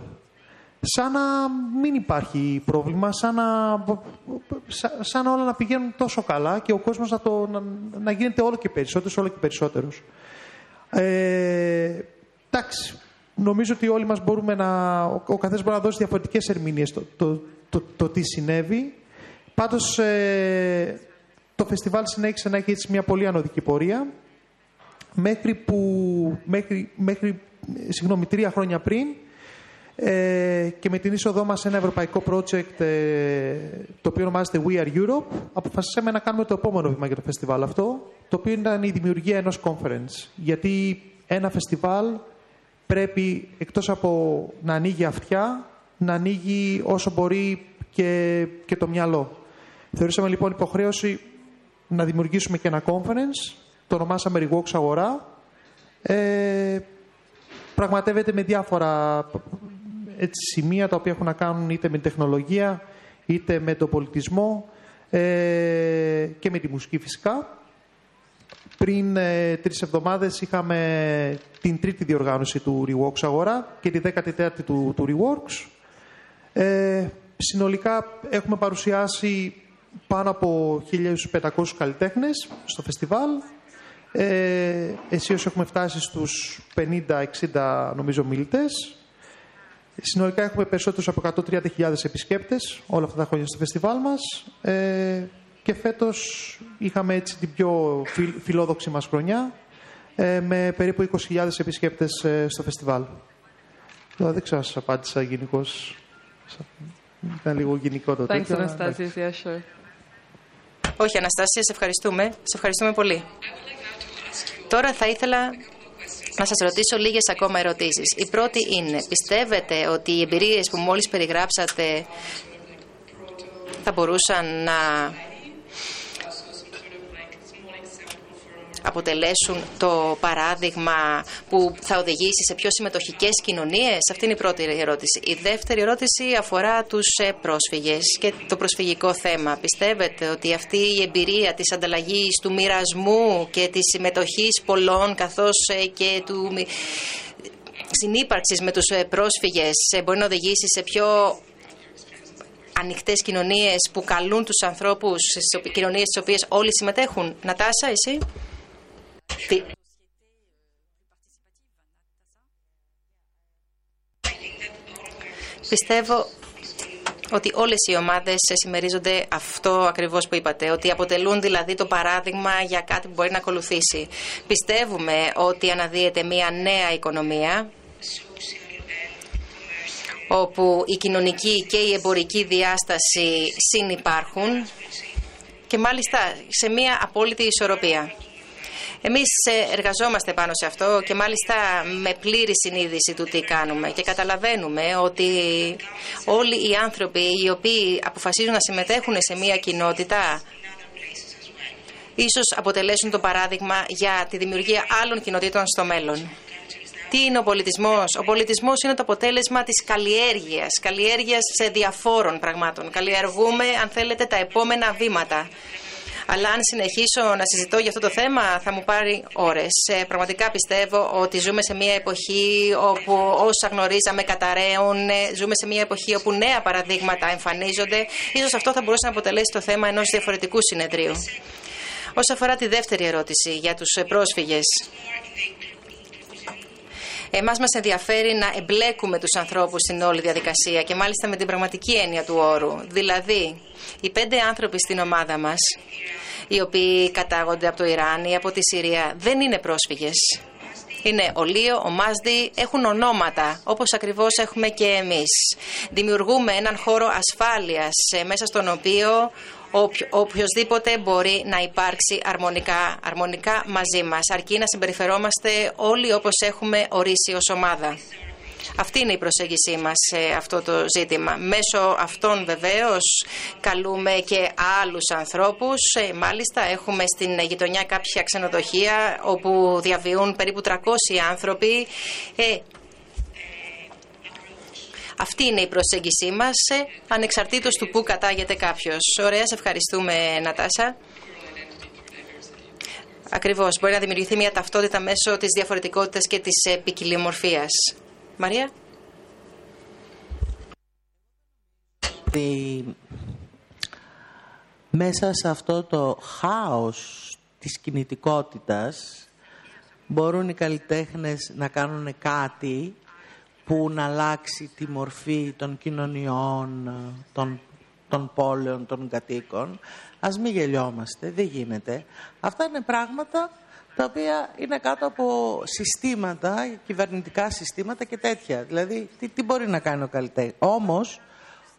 Σαν να μην υπάρχει πρόβλημα, σαν να, σαν όλα να πηγαίνουν τόσο καλά και ο κόσμος να, το, να, να γίνεται όλο και περισσότερος, όλο και περισσότερος. Ε, εντάξει, νομίζω ότι όλοι μας μπορούμε να... Ο καθένας μπορεί να δώσει διαφορετικές ερμηνείες το, το, το, το τι συνέβη. Πάντως ε, το φεστιβάλ συνέχισε να έχει έτσι μια πολύ ανωδική πορεία μέχρι που... Μέχρι, μέχρι συγγνώμη, τρία χρόνια πριν ε, και με την είσοδό μας σε ένα ευρωπαϊκό project ε, το οποίο ονομάζεται We Are Europe αποφασίσαμε να κάνουμε το επόμενο βήμα για το φεστιβάλ αυτό το οποίο ήταν η δημιουργία ενός conference. Γιατί ένα φεστιβάλ πρέπει εκτός από να ανοίγει αυτιά, να ανοίγει όσο μπορεί και, και το μυαλό. Θεωρήσαμε λοιπόν υποχρέωση να δημιουργήσουμε και ένα conference, το ονομάσαμε Reworks Αγορά. Ε, πραγματεύεται με διάφορα έτσι, σημεία τα οποία έχουν να κάνουν είτε με τεχνολογία, είτε με τον πολιτισμό ε, και με τη μουσική φυσικά. Πριν ε, τρεις εβδομάδες είχαμε την τρίτη διοργάνωση του Reworks Αγορά και τη δέκατη τέταρτη του, του Reworks. Ε, συνολικά έχουμε παρουσιάσει πάνω από 1.500 καλλιτέχνες στο φεστιβάλ. Ε, εσείς έχουμε φτάσει στους 50-60 νομίζω μιλητές. Συνολικά έχουμε περισσότερους από 130.000 επισκέπτες όλα αυτά τα χρόνια στο φεστιβάλ μας. Ε, και φέτος είχαμε έτσι την πιο φιλόδοξη μας χρονιά ε, με περίπου 20.000 επισκέπτες ε, στο φεστιβάλ. Δεν ξέρω αν σας απάντησα γενικώς. Ήταν λίγο γενικό το τέτοιο. Anastasia. sure. Όχι, Αναστασία, σε ευχαριστούμε. Σε ευχαριστούμε πολύ. Τώρα θα ήθελα να σας ρωτήσω λίγες ακόμα ερωτήσεις. Η πρώτη είναι, πιστεύετε ότι οι εμπειρίες που μόλις περιγράψατε θα μπορούσαν να αποτελέσουν το παράδειγμα που θα οδηγήσει σε πιο συμμετοχικές κοινωνίες; Αυτή είναι η πρώτη ερώτηση. Η δεύτερη ερώτηση αφορά τους ε, πρόσφυγες και το προσφυγικό θέμα. Πιστεύετε ότι αυτή η εμπειρία της ανταλλαγής, του μοιρασμού και της συμμετοχής πολλών καθώς ε, και του συνύπαρξης με τους ε, πρόσφυγες μπορεί να οδηγήσει σε πιο ανοιχτές κοινωνίες που καλούν τους ανθρώπους στις κοινωνίες στις οποίες όλοι συμμετέχουν; Νατάσα, εσύ; Πιστεύω ότι όλες οι ομάδες συμμερίζονται αυτό ακριβώς που είπατε, ότι αποτελούν δηλαδή το παράδειγμα για κάτι που μπορεί να ακολουθήσει. Πιστεύουμε ότι αναδύεται μια νέα οικονομία, όπου η κοινωνική και η εμπορική διάσταση συνυπάρχουν και μάλιστα σε μια απόλυτη ισορροπία. Εμείς ε, εργαζόμαστε πάνω σε αυτό και μάλιστα με πλήρη συνείδηση του τι κάνουμε και καταλαβαίνουμε ότι όλοι οι άνθρωποι οι οποίοι αποφασίζουν να συμμετέχουν σε μια κοινότητα ίσως αποτελέσουν το παράδειγμα για τη δημιουργία άλλων κοινοτήτων στο μέλλον. Τι είναι ο πολιτισμός; Ο πολιτισμός είναι το αποτέλεσμα της καλλιέργειας, καλλιέργειας σε διαφόρων πραγμάτων. Καλλιεργούμε, αν θέλετε, τα επόμενα βήματα. Αλλά αν συνεχίσω να συζητώ για αυτό το θέμα θα μου πάρει ώρες. Ε, πραγματικά πιστεύω ότι ζούμε σε μια εποχή όπου όσα γνωρίζαμε καταραίουν, ε, ζούμε σε μια εποχή όπου νέα παραδείγματα εμφανίζονται. Ίσως αυτό θα μπορούσε να αποτελέσει το θέμα ενός διαφορετικού συνεδρίου. Όσον αφορά τη δεύτερη ερώτηση για τους ε, πρόσφυγες. Εμάς μας ενδιαφέρει να εμπλέκουμε τους ανθρώπους στην όλη διαδικασία και μάλιστα με την πραγματική έννοια του όρου. Δηλαδή, οι πέντε άνθρωποι στην ομάδα μας, οι οποίοι κατάγονται από το Ιράν ή από τη Συρία, δεν είναι πρόσφυγες. Είναι ο Λίο, ο Μάσδη, έχουν ονόματα, όπως ακριβώς έχουμε και εμείς. Δημιουργούμε έναν χώρο ασφάλειας ε, μέσα στον οποίο οποιοδήποτε μπορεί να υπάρξει αρμονικά, αρμονικά μαζί μας, αρκεί να συμπεριφερόμαστε όλοι όπως έχουμε ορίσει ως ομάδα. Αυτή είναι η προσέγγιση μας σε αυτό το ζήτημα. Μέσω αυτών βεβαίως καλούμε και άλλους ανθρώπους. Ε, μάλιστα έχουμε στην γειτονιά κάποια ξενοδοχεία όπου διαβιούν περίπου 300 άνθρωποι. Ε, αυτή είναι η προσέγγιση μας, ε, ανεξαρτήτως του που κατάγεται κάποιος. Ωραία, σε ευχαριστούμε Νατάσα. Ακριβώς, μπορεί να δημιουργηθεί μια ταυτότητα μέσω της διαφορετικότητας και της ποικιλομορφίας. Μαρία; Μέσα σε αυτό το χάος της κινητικότητας μπορούν οι καλλιτέχνες να κάνουν κάτι που να αλλάξει τη μορφή των κοινωνιών, των, των πόλεων, των κατοίκων. Ας μην γελιόμαστε, δεν γίνεται. Αυτά είναι πράγματα τα οποία είναι κάτω από συστήματα, κυβερνητικά συστήματα και τέτοια. Δηλαδή, τι, τι μπορεί να κάνει ο καλλιτέχνης. Όμως,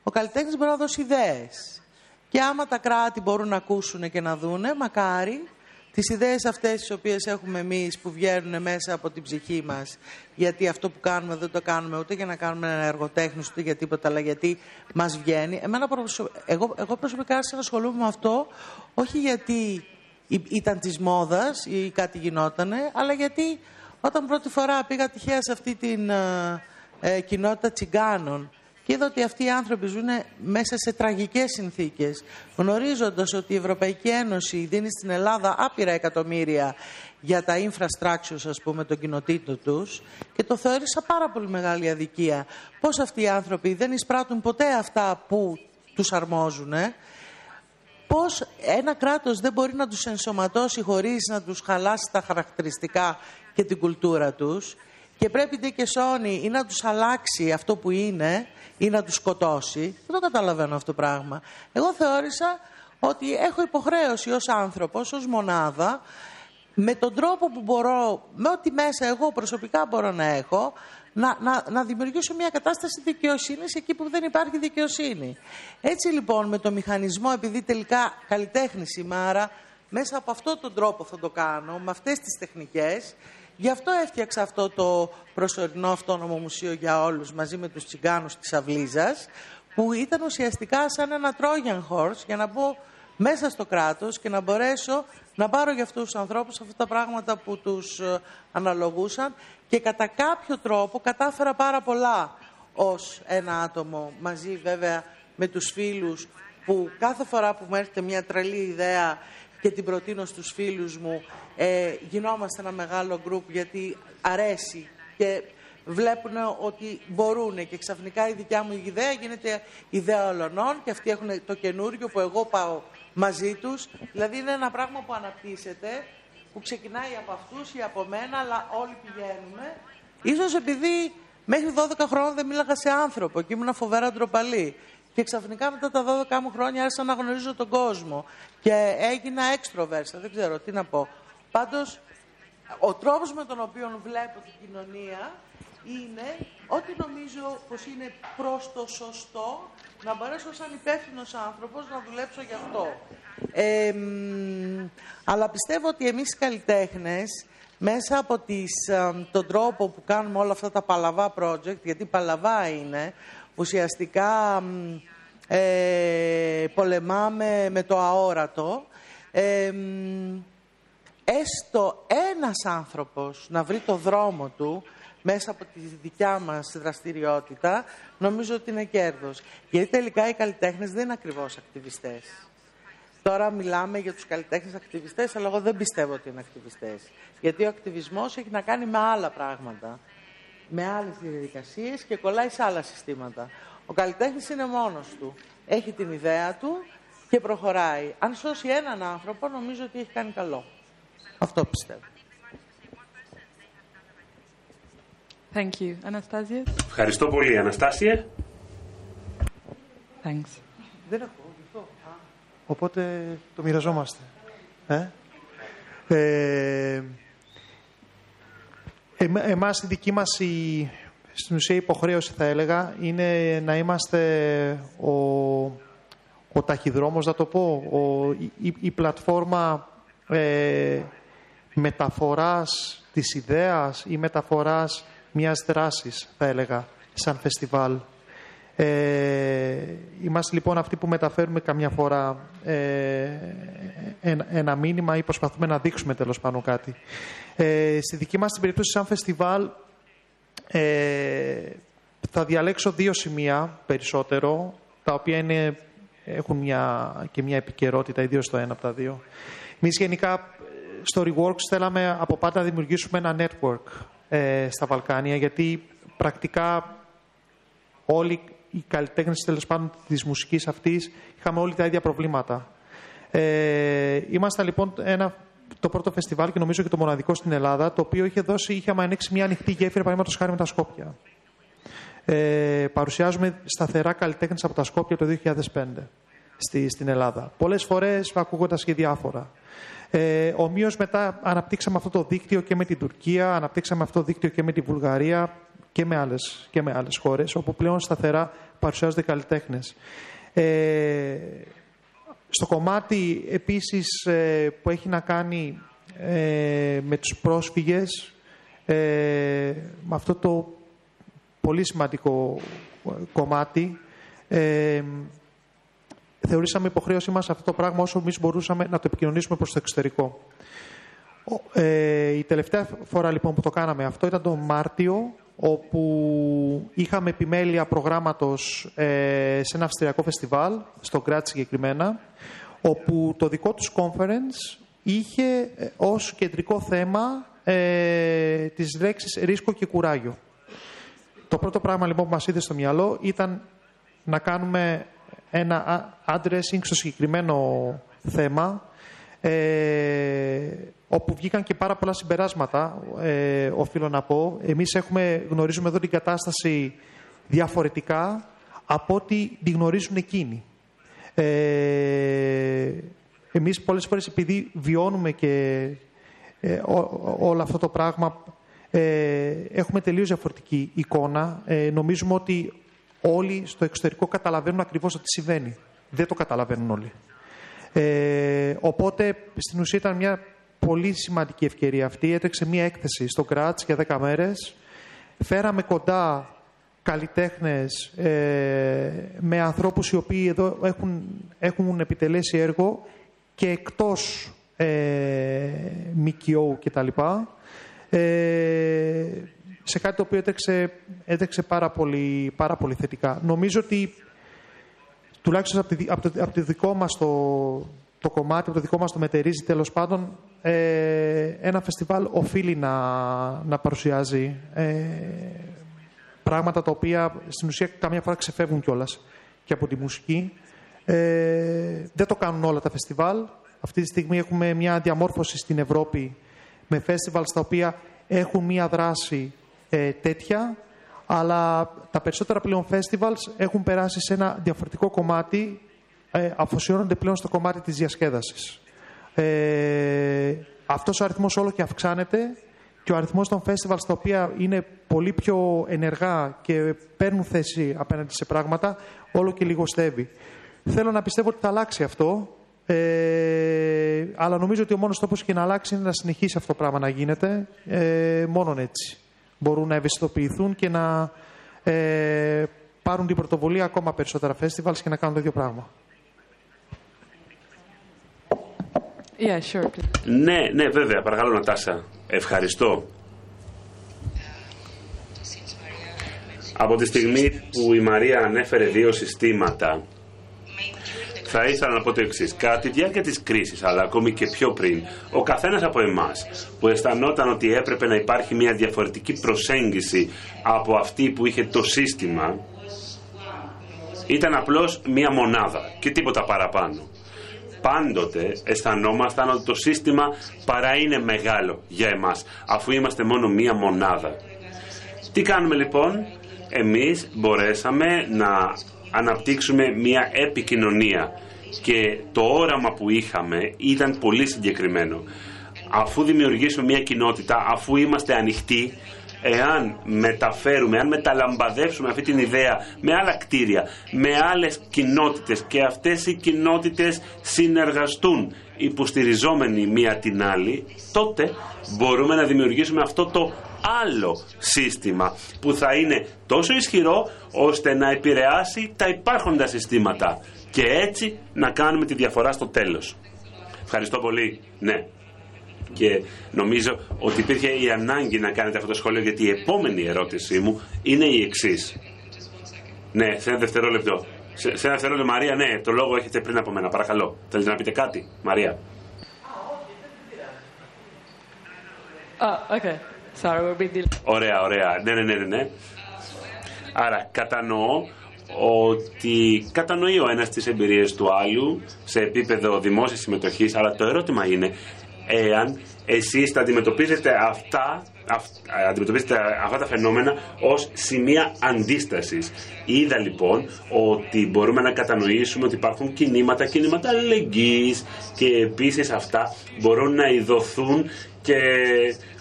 ο καλλιτέχνης μπορεί να δώσει ιδέες. Και άμα τα κράτη μπορούν να ακούσουν και να δούνε, μακάρι τις ιδέες αυτές τις οποίες έχουμε εμείς που βγαίνουν μέσα από την ψυχή μας γιατί αυτό που κάνουμε δεν το κάνουμε ούτε για να κάνουμε ένα εργοτέχνη ούτε για τίποτα αλλά γιατί μας βγαίνει. Εμένα προσω... εγώ, εγώ προσωπικά συνασχολούμαι με αυτό όχι γιατί ήταν της μόδας ή κάτι γινότανε αλλά γιατί όταν πρώτη φορά πήγα τυχαία σε αυτή την ε, ε κοινότητα τσιγκάνων και είδα ότι αυτοί οι άνθρωποι ζουν μέσα σε τραγικές συνθήκες, γνωρίζοντας ότι η Ευρωπαϊκή Ένωση δίνει στην Ελλάδα άπειρα εκατομμύρια για τα infrastructures, ας πούμε, των κοινοτήτων τους και το θεώρησα πάρα πολύ μεγάλη αδικία. Πώς αυτοί οι άνθρωποι δεν εισπράττουν ποτέ αυτά που τους αρμόζουν, πώς ένα κράτος δεν μπορεί να τους ενσωματώσει χωρίς να τους χαλάσει τα χαρακτηριστικά και την κουλτούρα τους; Και πρέπει και σώνει ή να τους αλλάξει αυτό που είναι ή να τους σκοτώσει. Δεν το καταλαβαίνω αυτό το πράγμα. Εγώ θεώρησα ότι έχω υποχρέωση ως άνθρωπος, ως μονάδα, με τον τρόπο που μπορώ, με ό,τι μέσα εγώ προσωπικά μπορώ να έχω, να, να, να δημιουργήσω μια κατάσταση δικαιοσύνης εκεί που δεν υπάρχει δικαιοσύνη. Έτσι λοιπόν με το μηχανισμό, επειδή τελικά καλλιτέχνη είμαι, άρα μέσα από αυτόν τον τρόπο θα το κάνω, με αυτές τις τεχνικές, Γι' αυτό έφτιαξα αυτό το προσωρινό αυτόνομο μουσείο για όλους μαζί με τους τσιγκάνους της Αυλίζας που ήταν ουσιαστικά σαν ένα Trojan Horse για να μπω μέσα στο κράτος και να μπορέσω να πάρω για αυτούς τους ανθρώπους αυτά τα πράγματα που τους ε, αναλογούσαν και κατά κάποιο τρόπο κατάφερα πάρα πολλά ως ένα άτομο μαζί βέβαια με τους φίλους που κάθε φορά που μου έρχεται μια τρελή ιδέα και την προτείνω στους φίλους μου. Ε, γινόμαστε ένα μεγάλο γκρουπ γιατί αρέσει και βλέπουν ότι μπορούν και ξαφνικά η δικιά μου ιδέα γίνεται ιδέα ολονών και αυτοί έχουν το καινούριο που εγώ πάω μαζί τους. Δηλαδή είναι ένα πράγμα που αναπτύσσεται, που ξεκινάει από αυτούς ή από μένα, αλλά όλοι πηγαίνουμε. Ίσως επειδή μέχρι 12 χρόνια δεν μίλαγα σε άνθρωπο και ήμουν φοβερά ντροπαλή. Και ξαφνικά μετά τα 12 μου χρόνια άρχισα να γνωρίζω τον κόσμο. Και έγινα έξτροβέρσα, δεν ξέρω τι να πω. Πάντως, ο τρόπος με τον οποίο βλέπω την κοινωνία είναι ότι νομίζω πως είναι προς το σωστό να μπορέσω σαν υπεύθυνος άνθρωπος να δουλέψω γι' αυτό. Ε, αλλά πιστεύω ότι εμείς οι καλλιτέχνες μέσα από τις, τον τρόπο που κάνουμε όλα αυτά τα παλαβά project, γιατί παλαβά είναι, ουσιαστικά ε, πολεμάμε με το αόρατο. Ε, έστω ένας άνθρωπος να βρει το δρόμο του μέσα από τη δικιά μας δραστηριότητα, νομίζω ότι είναι κέρδος. Γιατί τελικά οι καλλιτέχνες δεν είναι ακριβώς ακτιβιστές. Τώρα μιλάμε για τους καλλιτέχνες ακτιβιστές, αλλά εγώ δεν πιστεύω ότι είναι ακτιβιστές. Γιατί ο ακτιβισμός έχει να κάνει με άλλα πράγματα, με άλλες διαδικασίες και κολλάει σε άλλα συστήματα. Ο καλλιτέχνης είναι μόνος του. Έχει την ιδέα του και προχωράει. Αν σώσει έναν άνθρωπο, νομίζω ότι έχει κάνει καλό. Αυτό πιστεύω. Thank you. Anastasia? Ευχαριστώ πολύ, Αναστάσια. Thanks. Δεν έχω, Οπότε το μοιραζόμαστε. Ε; Ε, εμάς η δική μας η, στην ουσία υποχρέωση θα έλεγα είναι να είμαστε ο, ο ταχυδρόμος, να το πω, ο, η, πλατφόρμα ε, μεταφοράς της ιδέας ή μεταφοράς μιας δράσης, θα έλεγα, σαν φεστιβάλ. Ε, είμαστε λοιπόν αυτοί που μεταφέρουμε καμιά φορά ε, ένα, ένα μήνυμα ή προσπαθούμε να δείξουμε τέλος πάνω κάτι. Ε, στη δική μας την περίπτωση σαν φεστιβάλ ε, θα διαλέξω δύο σημεία περισσότερο, τα οποία είναι, έχουν μια, και μια επικαιρότητα, ιδίως το ένα από τα δύο. Εμείς γενικά στο Reworks θέλαμε από πάντα να δημιουργήσουμε ένα network ε, στα Βαλκάνια, γιατί πρακτικά όλοι οι καλλιτέχνε τέλος πάντων της μουσικής αυτής είχαμε όλοι τα ίδια προβλήματα. Ε, ήμασταν λοιπόν ένα το πρώτο φεστιβάλ και νομίζω και το μοναδικό στην Ελλάδα, το οποίο είχε δώσει, είχαμε ανοίξει μια ανοιχτή γέφυρα, παραδείγματος χάρη με τα Σκόπια. Ε, παρουσιάζουμε σταθερά καλλιτέχνες από τα Σκόπια το 2005 στη, στην Ελλάδα. Πολλές φορές ακούγοντας και διάφορα. Ε, Ομοίως μετά αναπτύξαμε αυτό το δίκτυο και με την Τουρκία, αναπτύξαμε αυτό το δίκτυο και με τη Βουλγαρία και με άλλες, και με άλλες χώρες, όπου πλέον σταθερά παρουσιάζονται καλλιτέχνες. Ε, Στο κομμάτι επίσης ε, που έχει να κάνει ε, με τους πρόσφυγες, ε, με αυτό το πολύ σημαντικό κομμάτι, ε, θεωρήσαμε υποχρέωσή μας αυτό το πράγμα όσο εμείς μπορούσαμε να το επικοινωνήσουμε προς το εξωτερικό. Ε, η τελευταία φορά λοιπόν που το κάναμε αυτό ήταν το Μάρτιο, όπου είχαμε επιμέλεια προγράμματος ε, σε ένα αυστριακό φεστιβάλ, στο Γκράτ συγκεκριμένα, όπου το δικό τους conference είχε ε, ως κεντρικό θέμα ε, τις λέξεις ρίσκο και κουράγιο. Το πρώτο πράγμα λοιπόν που μας είδε στο μυαλό ήταν να κάνουμε ένα addressing στο συγκεκριμένο θέμα, ε, όπου βγήκαν και πάρα πολλά συμπεράσματα, ε, οφείλω να πω. Εμείς έχουμε, γνωρίζουμε εδώ την κατάσταση διαφορετικά από ό,τι τη γνωρίζουν εκείνοι. Ε, εμείς πολλές φορές επειδή βιώνουμε και ε, όλο αυτό το πράγμα ε, έχουμε τελείως διαφορετική εικόνα. Ε, νομίζουμε ότι όλοι στο εξωτερικό καταλαβαίνουν ακριβώς τι συμβαίνει. Δεν το καταλαβαίνουν όλοι. Ε, οπότε στην ουσία ήταν μια πολύ σημαντική ευκαιρία αυτή. Έτρεξε μια έκθεση στο Κράτς για 10 μέρες. Φέραμε κοντά καλλιτέχνες ε, με ανθρώπους οι οποίοι εδώ έχουν, έχουν επιτελέσει έργο και εκτός ε, ΜΚΟ κτλ. Ε, σε κάτι το οποίο έτρεξε, έτρεξε πάρα, πολύ, πάρα πολύ θετικά. Νομίζω ότι τουλάχιστον από, τη, από, το, από το δικό μας το, το κομμάτι, από το δικό μας το μετερίζει τέλος πάντων, ε, ένα φεστιβάλ οφείλει να, να παρουσιάζει ε, πράγματα τα οποία στην ουσία καμιά φορά ξεφεύγουν κιόλας και από τη μουσική. Ε, δεν το κάνουν όλα τα φεστιβάλ. Αυτή τη στιγμή έχουμε μια διαμόρφωση στην Ευρώπη με φεστιβάλ στα οποία έχουν μια δράση ε, τέτοια, αλλά τα περισσότερα πλέον festivals έχουν περάσει σε ένα διαφορετικό κομμάτι, ε, αφοσιώνονται πλέον στο κομμάτι της διασκέδασης. Ε, αυτός ο αριθμός όλο και αυξάνεται και ο αριθμός των festivals τα οποία είναι πολύ πιο ενεργά και παίρνουν θέση απέναντι σε πράγματα, όλο και λιγοστεύει. Θέλω να πιστεύω ότι θα αλλάξει αυτό, ε, αλλά νομίζω ότι ο μόνος τρόπος και να αλλάξει είναι να συνεχίσει αυτό το πράγμα να γίνεται, ε, μόνον έτσι μπορούν να ευαισθητοποιηθούν και να ε, πάρουν την πρωτοβουλία ακόμα περισσότερα festivals και να κάνουν το ίδιο πράγμα. Yeah, sure. Ναι, ναι, βέβαια. Παρακαλώ, Νατάσα. Ευχαριστώ. Από τη στιγμή που η Μαρία ανέφερε δύο συστήματα θα ήθελα να πω το εξής. Κατά τη διάρκεια της κρίσης, αλλά ακόμη και πιο πριν, ο καθένας από εμάς που αισθανόταν ότι έπρεπε να υπάρχει μια διαφορετική προσέγγιση από αυτή που είχε το σύστημα, ήταν απλώς μια μονάδα και τίποτα παραπάνω. Πάντοτε αισθανόμασταν ότι το σύστημα παρά είναι μεγάλο για εμάς, αφού είμαστε μόνο μία μονάδα. Τι κάνουμε λοιπόν, εμείς μπορέσαμε να αναπτύξουμε μια επικοινωνία και το όραμα που είχαμε ήταν πολύ συγκεκριμένο. Αφού δημιουργήσουμε μια κοινότητα, αφού είμαστε ανοιχτοί, εάν μεταφέρουμε, αν μεταλαμπαδεύσουμε αυτή την ιδέα με άλλα κτίρια, με άλλες κοινότητες και αυτές οι κοινότητες συνεργαστούν υποστηριζόμενοι μία την άλλη, τότε μπορούμε να δημιουργήσουμε αυτό το άλλο σύστημα που θα είναι τόσο ισχυρό ώστε να επηρεάσει τα υπάρχοντα συστήματα και έτσι να κάνουμε τη διαφορά στο τέλος. Ευχαριστώ πολύ. Ναι. Και νομίζω ότι υπήρχε η ανάγκη να κάνετε αυτό το σχόλιο γιατί η επόμενη ερώτησή μου είναι η εξής. Ναι, σε ένα δευτερόλεπτο. Σε, σε ένα δευτερόλεπτο, Μαρία, ναι, το λόγο έχετε πριν από μένα. Παρακαλώ. Θέλετε να πείτε κάτι, Μαρία; Oh, okay. Sorry, we'll be Ωραία, ωραία. Ναι, ναι, ναι, ναι, ναι. Άρα κατανοώ ότι κατανοεί ο ένας τις εμπειρίες του άλλου σε επίπεδο δημόσιας συμμετοχής, αλλά το ερώτημα είναι εάν εσείς τα αντιμετωπίζετε αυτά, αντιμετωπίζετε αυτά τα φαινόμενα ως σημεία αντίστασης. Είδα λοιπόν ότι μπορούμε να κατανοήσουμε ότι υπάρχουν κινήματα, κινήματα αλληλεγγύης και επίσης αυτά μπορούν να ειδωθούν και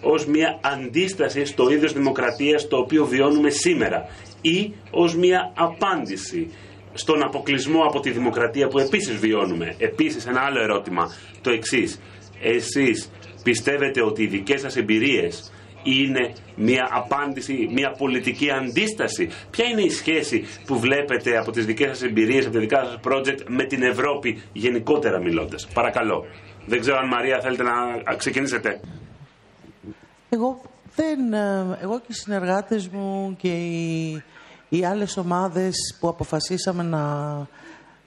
ως μια αντίσταση στο είδος δημοκρατίας το οποίο βιώνουμε σήμερα ή ως μια απάντηση στον αποκλεισμό από τη δημοκρατία που επίσης βιώνουμε. Επίσης ένα άλλο ερώτημα, το εξής. Εσείς πιστεύετε ότι οι δικές σας εμπειρίες είναι μια απάντηση, μια πολιτική αντίσταση; Ποια είναι η σχέση που βλέπετε από τις δικές σας εμπειρίες, από τα δικά σας project με την Ευρώπη γενικότερα μιλώντας; Παρακαλώ. Δεν ξέρω αν Μαρία θέλετε να ξεκινήσετε. Εγώ δεν, ε, εγώ και οι συνεργάτες μου και οι, οι άλλες ομάδες που αποφασίσαμε να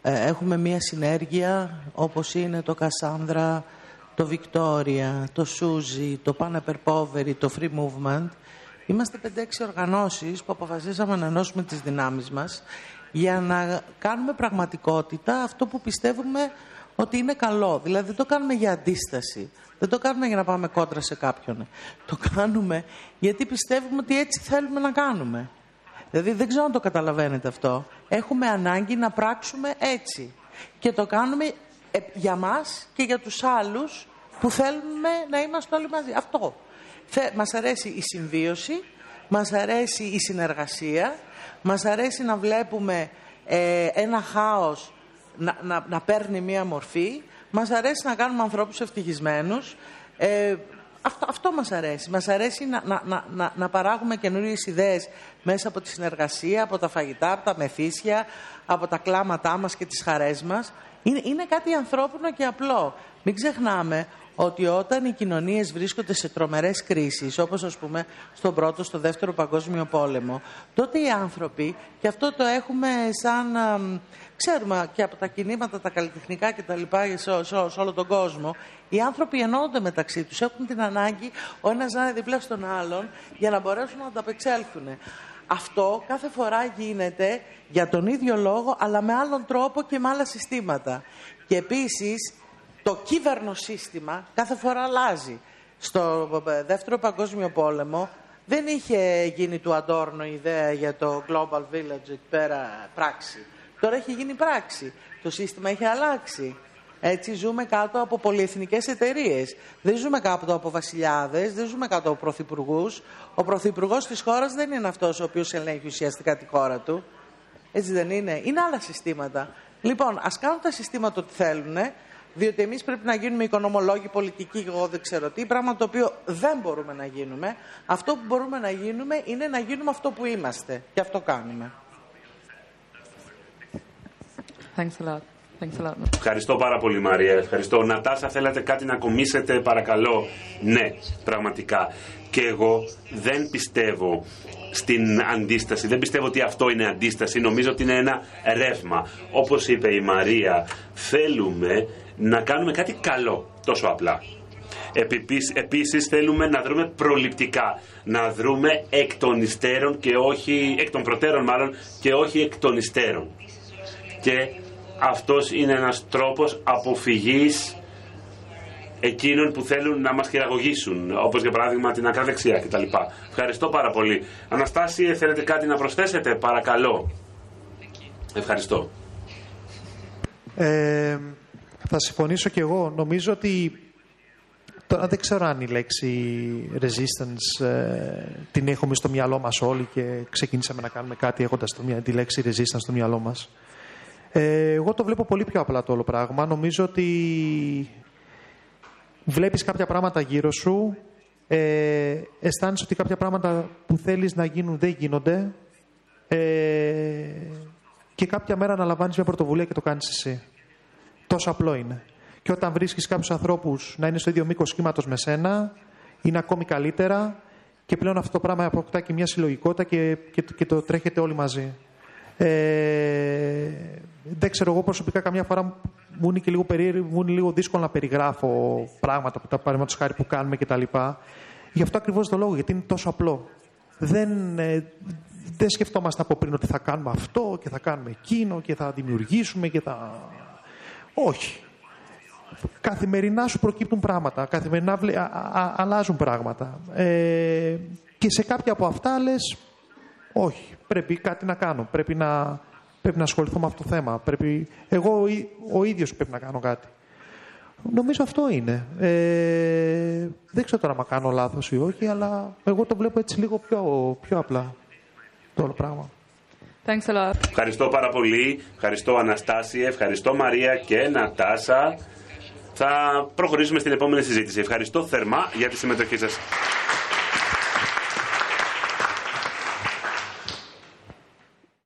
ε, έχουμε μία συνέργεια όπως είναι το Κασάνδρα, το Βικτόρια, το Σούζι, το Pan το Free Movement. Είμαστε 5-6 οργανώσεις που αποφασίσαμε να ενώσουμε τις δυνάμεις μας για να κάνουμε πραγματικότητα αυτό που πιστεύουμε ότι είναι καλό. Δηλαδή δεν το κάνουμε για αντίσταση. Δεν το κάνουμε για να πάμε κόντρα σε κάποιον. Το κάνουμε γιατί πιστεύουμε ότι έτσι θέλουμε να κάνουμε. Δηλαδή δεν ξέρω αν το καταλαβαίνετε αυτό. Έχουμε ανάγκη να πράξουμε έτσι. Και το κάνουμε ε, για μας και για τους άλλους που θέλουμε να είμαστε όλοι μαζί. Αυτό. Μας αρέσει η συμβίωση, μας αρέσει η συνεργασία, μας αρέσει να βλέπουμε ε, ένα χάος να, να, να παίρνει μία μορφή, μας αρέσει να κάνουμε ανθρώπους ευτυχισμένους. Ε, αυτό, αυτό μας αρέσει. Μας αρέσει να, να, να, να παράγουμε καινούριες ιδέες μέσα από τη συνεργασία, από τα φαγητά, από τα μεθύσια, από τα κλάματά μας και τις χαρές μας. Είναι, είναι κάτι ανθρώπινο και απλό. Μην ξεχνάμε ότι όταν οι κοινωνίες βρίσκονται σε τρομερές κρίσεις, όπως ας πούμε στον πρώτο, στο δεύτερο παγκόσμιο πόλεμο, τότε οι άνθρωποι, και αυτό το έχουμε σαν, ξέρουμε και από τα κινήματα, τα καλλιτεχνικά και τα λοιπά σε, σε, όλο τον κόσμο, οι άνθρωποι ενώνονται μεταξύ τους, έχουν την ανάγκη ο ένας να είναι δίπλα στον άλλον για να μπορέσουν να ανταπεξέλθουν. Αυτό κάθε φορά γίνεται για τον ίδιο λόγο, αλλά με άλλον τρόπο και με άλλα συστήματα. Και επίσης, το κύβερνο σύστημα κάθε φορά αλλάζει. Στο δεύτερο παγκόσμιο πόλεμο δεν είχε γίνει του Αντόρνο η ιδέα για το Global Village εκεί πέρα πράξη. Τώρα έχει γίνει πράξη. Το σύστημα έχει αλλάξει. Έτσι ζούμε κάτω από πολυεθνικές εταιρείες. Δεν ζούμε κάτω από βασιλιάδες, δεν ζούμε κάτω από πρωθυπουργούς. Ο πρωθυπουργός της χώρας δεν είναι αυτός ο οποίος ελέγχει ουσιαστικά τη χώρα του. Έτσι δεν είναι. Είναι άλλα συστήματα. Λοιπόν, ας κάνουν τα συστήματα ό,τι θέλουν, διότι εμείς πρέπει να γίνουμε οικονομολόγοι, πολιτικοί, εγώ δεν ξέρω τι, πράγμα το οποίο δεν μπορούμε να γίνουμε. Αυτό που μπορούμε να γίνουμε είναι να γίνουμε αυτό που είμαστε. Και αυτό κάνουμε. Thanks a lot. Thanks a lot. Ευχαριστώ πάρα πολύ Μαρία. Ευχαριστώ. Νατάσα θέλατε κάτι να κομίσετε παρακαλώ. Ναι, πραγματικά. Και εγώ δεν πιστεύω στην αντίσταση. Δεν πιστεύω ότι αυτό είναι αντίσταση. Νομίζω ότι είναι ένα ρεύμα. Όπως είπε η Μαρία, θέλουμε να κάνουμε κάτι καλό, τόσο απλά. Επίσης θέλουμε να δρούμε προληπτικά, να δρούμε εκ των υστέρων και όχι, εκ των προτέρων μάλλον και όχι εκ των υστέρων. Και αυτός είναι ένας τρόπος αποφυγής εκείνων που θέλουν να μας χειραγωγήσουν, όπως για παράδειγμα την ακραδεξιά κτλ. Ευχαριστώ πάρα πολύ. Αναστάση, θέλετε κάτι να προσθέσετε, παρακαλώ. Ευχαριστώ. Ε, θα συμφωνήσω κι εγώ. Νομίζω ότι τώρα δεν ξέρω αν η λέξη resistance ε, την έχουμε στο μυαλό μας όλοι και ξεκινήσαμε να κάνουμε κάτι έχοντας τη λέξη resistance στο μυαλό μας. Ε, εγώ το βλέπω πολύ πιο απλά το όλο πράγμα. Νομίζω ότι βλέπεις κάποια πράγματα γύρω σου, ε, αισθάνεσαι ότι κάποια πράγματα που θέλεις να γίνουν δεν γίνονται ε, και κάποια μέρα αναλαμβάνεις μια πρωτοβουλία και το κάνεις εσύ. Τόσο απλό είναι. Και όταν βρίσκεις κάποιους ανθρώπους να είναι στο ίδιο μήκος κύματο με σένα, είναι ακόμη καλύτερα και πλέον αυτό το πράγμα αποκτά και μια συλλογικότητα και, και, και το τρέχετε όλοι μαζί. Ε, δεν ξέρω, εγώ προσωπικά καμιά φορά μου είναι και λίγο περίεργο, μου είναι λίγο δύσκολο να περιγράφω πράγματα που τα παραδείγματος χάρη που κάνουμε κτλ. Γι' αυτό ακριβώς το λόγο, γιατί είναι τόσο απλό. Δεν, ε, δεν σκεφτόμαστε από πριν ότι θα κάνουμε αυτό και θα κάνουμε εκείνο και θα δημιουργήσουμε και θα όχι. Καθημερινά σου προκύπτουν πράγματα. Καθημερινά αλλάζουν πράγματα. Ε, και σε κάποια από αυτά λες, όχι, πρέπει κάτι να κάνω. Πρέπει να, πρέπει να ασχοληθώ με αυτό το θέμα. Πρέπει, εγώ ο ίδιος πρέπει να κάνω κάτι. Νομίζω αυτό είναι. Ε, δεν ξέρω τώρα αν κάνω λάθος ή όχι, αλλά εγώ το βλέπω έτσι λίγο πιο, πιο απλά το όλο πράγμα. Thanks a lot. Ευχαριστώ πάρα πολύ. Ευχαριστώ Αναστάσια, ευχαριστώ Μαρία και Νατάσα. Θα προχωρήσουμε στην επόμενη συζήτηση. Ευχαριστώ θερμά για τη συμμετοχή σας.